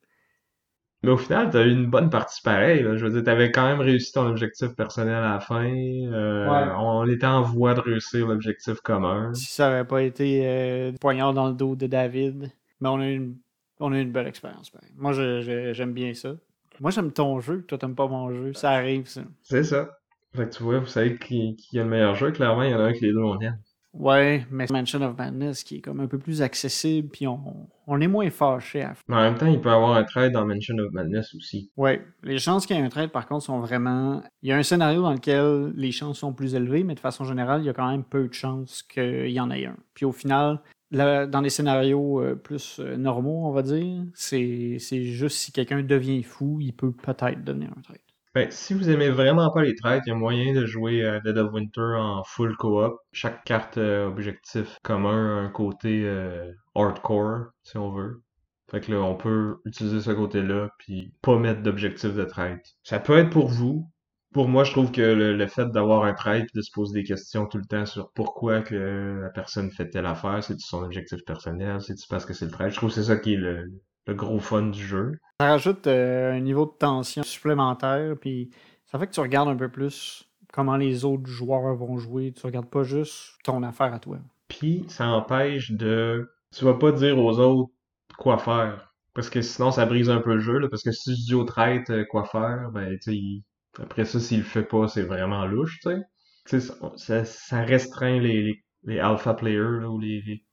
Mais au final, t'as eu une bonne partie pareille. là. Je veux dire, t'avais quand même réussi ton objectif personnel à la fin. Euh, Ouais. On était en voie de réussir l'objectif commun. Si ça n'avait pas été euh, poignard dans le dos de David, mais on a eu une, on a eu une belle expérience. pareil. Moi, j'aime bien ça. Moi, j'aime ton jeu, toi, t'aimes pas mon jeu. Ça arrive, ça. C'est ça. Fait que tu vois, vous savez qui, qui a le meilleur jeu. Clairement, il y en a un que les deux on aime. Ouais, mais Mansion of Madness qui est comme un peu plus accessible, puis on, on est moins fâché à Mais en même temps, il peut y avoir un trade dans Mansion of Madness aussi. Ouais, les chances qu'il y ait un trade, par contre, sont vraiment. Il y a un scénario dans lequel les chances sont plus élevées, mais de façon générale, il y a quand même peu de chances qu'il y en ait un. Puis au final, dans les scénarios euh, plus euh, normaux, on va dire, c'est juste si quelqu'un devient fou, il peut peut-être devenir un trade. Ben, si vous aimez vraiment pas les trades, il y a moyen de jouer à Dead of Winter en full co-op. Chaque carte euh, objectif commun a un côté euh, hardcore, si on veut. Fait que là, on peut utiliser ce côté-là, puis pas mettre d'objectif de trade. Ça peut être pour vous. Pour moi, je trouve que le, le fait d'avoir un trade puis de se poser des questions tout le temps sur pourquoi que la personne fait telle affaire, c'est-tu son objectif personnel, c'est-tu parce que c'est le trade, je trouve que c'est ça qui est le, le gros fun du jeu. Ça rajoute euh, un niveau de tension supplémentaire, puis ça fait que tu regardes un peu plus comment les autres joueurs vont jouer. Tu regardes pas juste ton affaire à toi. Puis ça empêche de. Tu vas pas dire aux autres quoi faire. Parce que sinon ça brise un peu le jeu, là. Parce que si tu dis au traite euh, quoi faire, ben tu sais, il- après ça, s'il le fait pas, c'est vraiment louche, tu sais. Ça, ça- ça restreint les, les, les alpha players, là, ou les, les-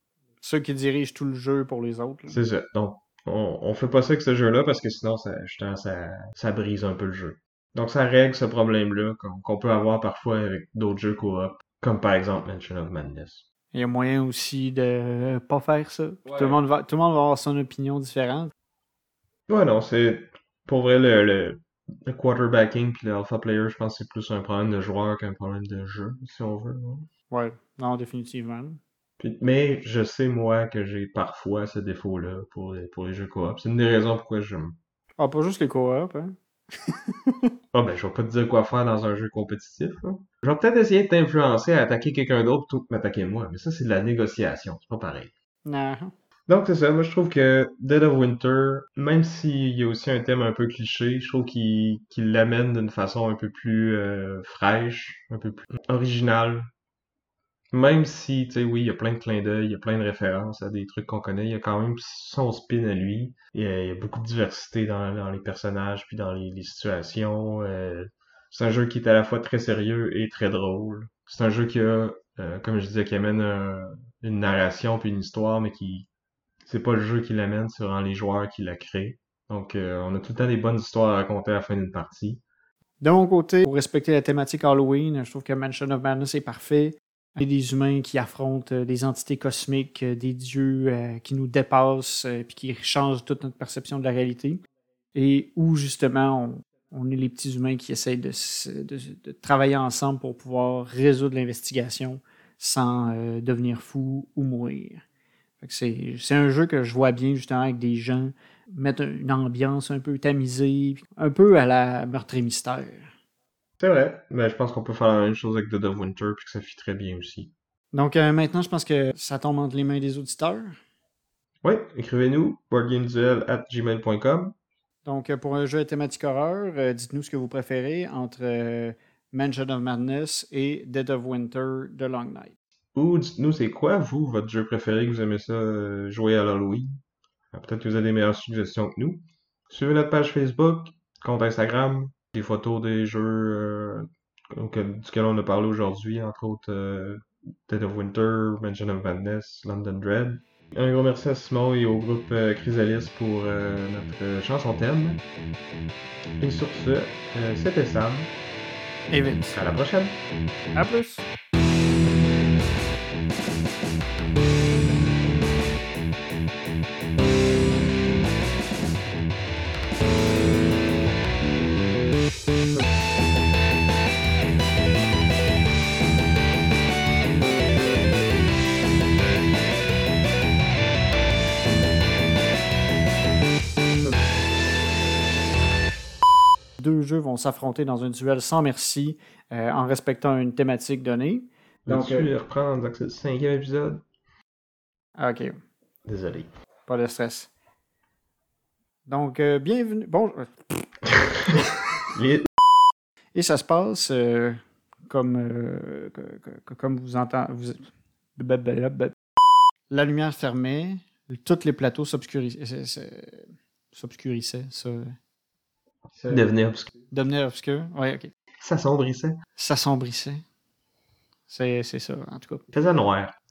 Ceux qui dirigent tout le jeu pour les autres. là. C'est ça. Donc, on, on fait pas ça avec ce jeu-là parce que sinon, ça, justement, ça, ça brise un peu le jeu. Donc, ça règle ce problème-là qu'on peut avoir parfois avec d'autres jeux coop, comme par exemple Mansion of Madness. Il y a moyen aussi de pas faire ça. Ouais. Tout, le monde va, tout le monde va avoir son opinion différente. Ouais, non, c'est pour vrai le, le, le quarterbacking puis le alpha player, je pense que c'est plus un problème de joueur qu'un problème de jeu, si on veut. hein. Ouais, non, définitivement. Puis- mais je sais moi que j'ai parfois ce défaut-là pour les, pour les jeux coop. C'est une des raisons pourquoi je Ah, pas juste les coop, hein? Ah ben je vais pas te dire quoi faire dans un jeu compétitif. Je vais peut-être essayer de t'influencer à attaquer quelqu'un d'autre plutôt que m'attaquer moi, mais ça c'est de la négociation, c'est pas pareil. Non. Donc c'est ça, moi je trouve que Dead of Winter, même s'il y a aussi un thème un peu cliché, je trouve qu'il l'amène d'une façon un peu plus euh, fraîche, un peu plus originale. Même si, tu sais, oui, il y a plein de clins d'œil, il y a plein de références à des trucs qu'on connaît, il y a quand même son spin à lui. Il y a, beaucoup de diversité dans, les personnages puis dans les, situations. euh, c'est un jeu qui est à la fois très sérieux et très drôle. C'est un jeu qui a, euh, comme je disais, qui amène un- une narration puis une histoire, mais qui c'est pas le jeu qui l'amène, c'est vraiment les joueurs qui la créent. Donc, euh, on a tout le temps des bonnes histoires à raconter à la fin d'une partie. De mon côté, pour respecter la thématique Halloween, je trouve que Mansion of Madness est parfait. Il y a des humains qui affrontent euh, des entités cosmiques, euh, des dieux qui nous dépassent, puis qui changent toute notre perception de la réalité. et où justement on, on est les petits humains qui essayent de, travailler ensemble pour pouvoir résoudre l'investigation sans devenir fou ou mourir. C'est un jeu que je vois bien justement avec des gens mettre une ambiance un peu tamisée, un peu à la meurtre et mystère. C'est vrai. Mais je pense qu'on peut faire la même chose avec Dead of Winter, puis que ça fit très bien aussi. Donc euh, maintenant, je pense que ça tombe entre les mains des auditeurs. Oui, écrivez-nous, boardgameduel at gmail.com. Donc, euh, pour un jeu à thématique horreur, euh, dites-nous ce que vous préférez entre euh, Mansion of Madness et Dead of Winter The Long Night. Ou dites-nous c'est quoi, vous, votre jeu préféré que vous aimez ça euh, jouer à l'Halloween? Ah, Peut-être que vous avez des meilleures suggestions que nous. Suivez notre page Facebook, compte Instagram, des photos des jeux euh, duquel on a parlé aujourd'hui, entre autres euh, Dead of Winter, Mansion of Madness, London Dread. Un gros merci à Simon et au groupe euh, Chrysalis pour notre chanson thème. Et sur ce, c'était Sam. Et Vince. À la prochaine! À plus! S'affronter dans un duel sans merci euh, en respectant une thématique donnée. Donc, reprendre? Disant que c'est le cinquième épisode? Ok, Désolé. pas de stress. Donc, euh, bienvenue. Bon, euh, Et ça se passe euh, comme, euh, comme vous entendez. Vous... La lumière fermait, tous les plateaux s'obscurissaient. S'obscurissaient, Devenait obscur. devenait obscur. Oui, ok. S'assombrissait. S'assombrissait. C'est c'est ça, en tout cas. Faisait noir.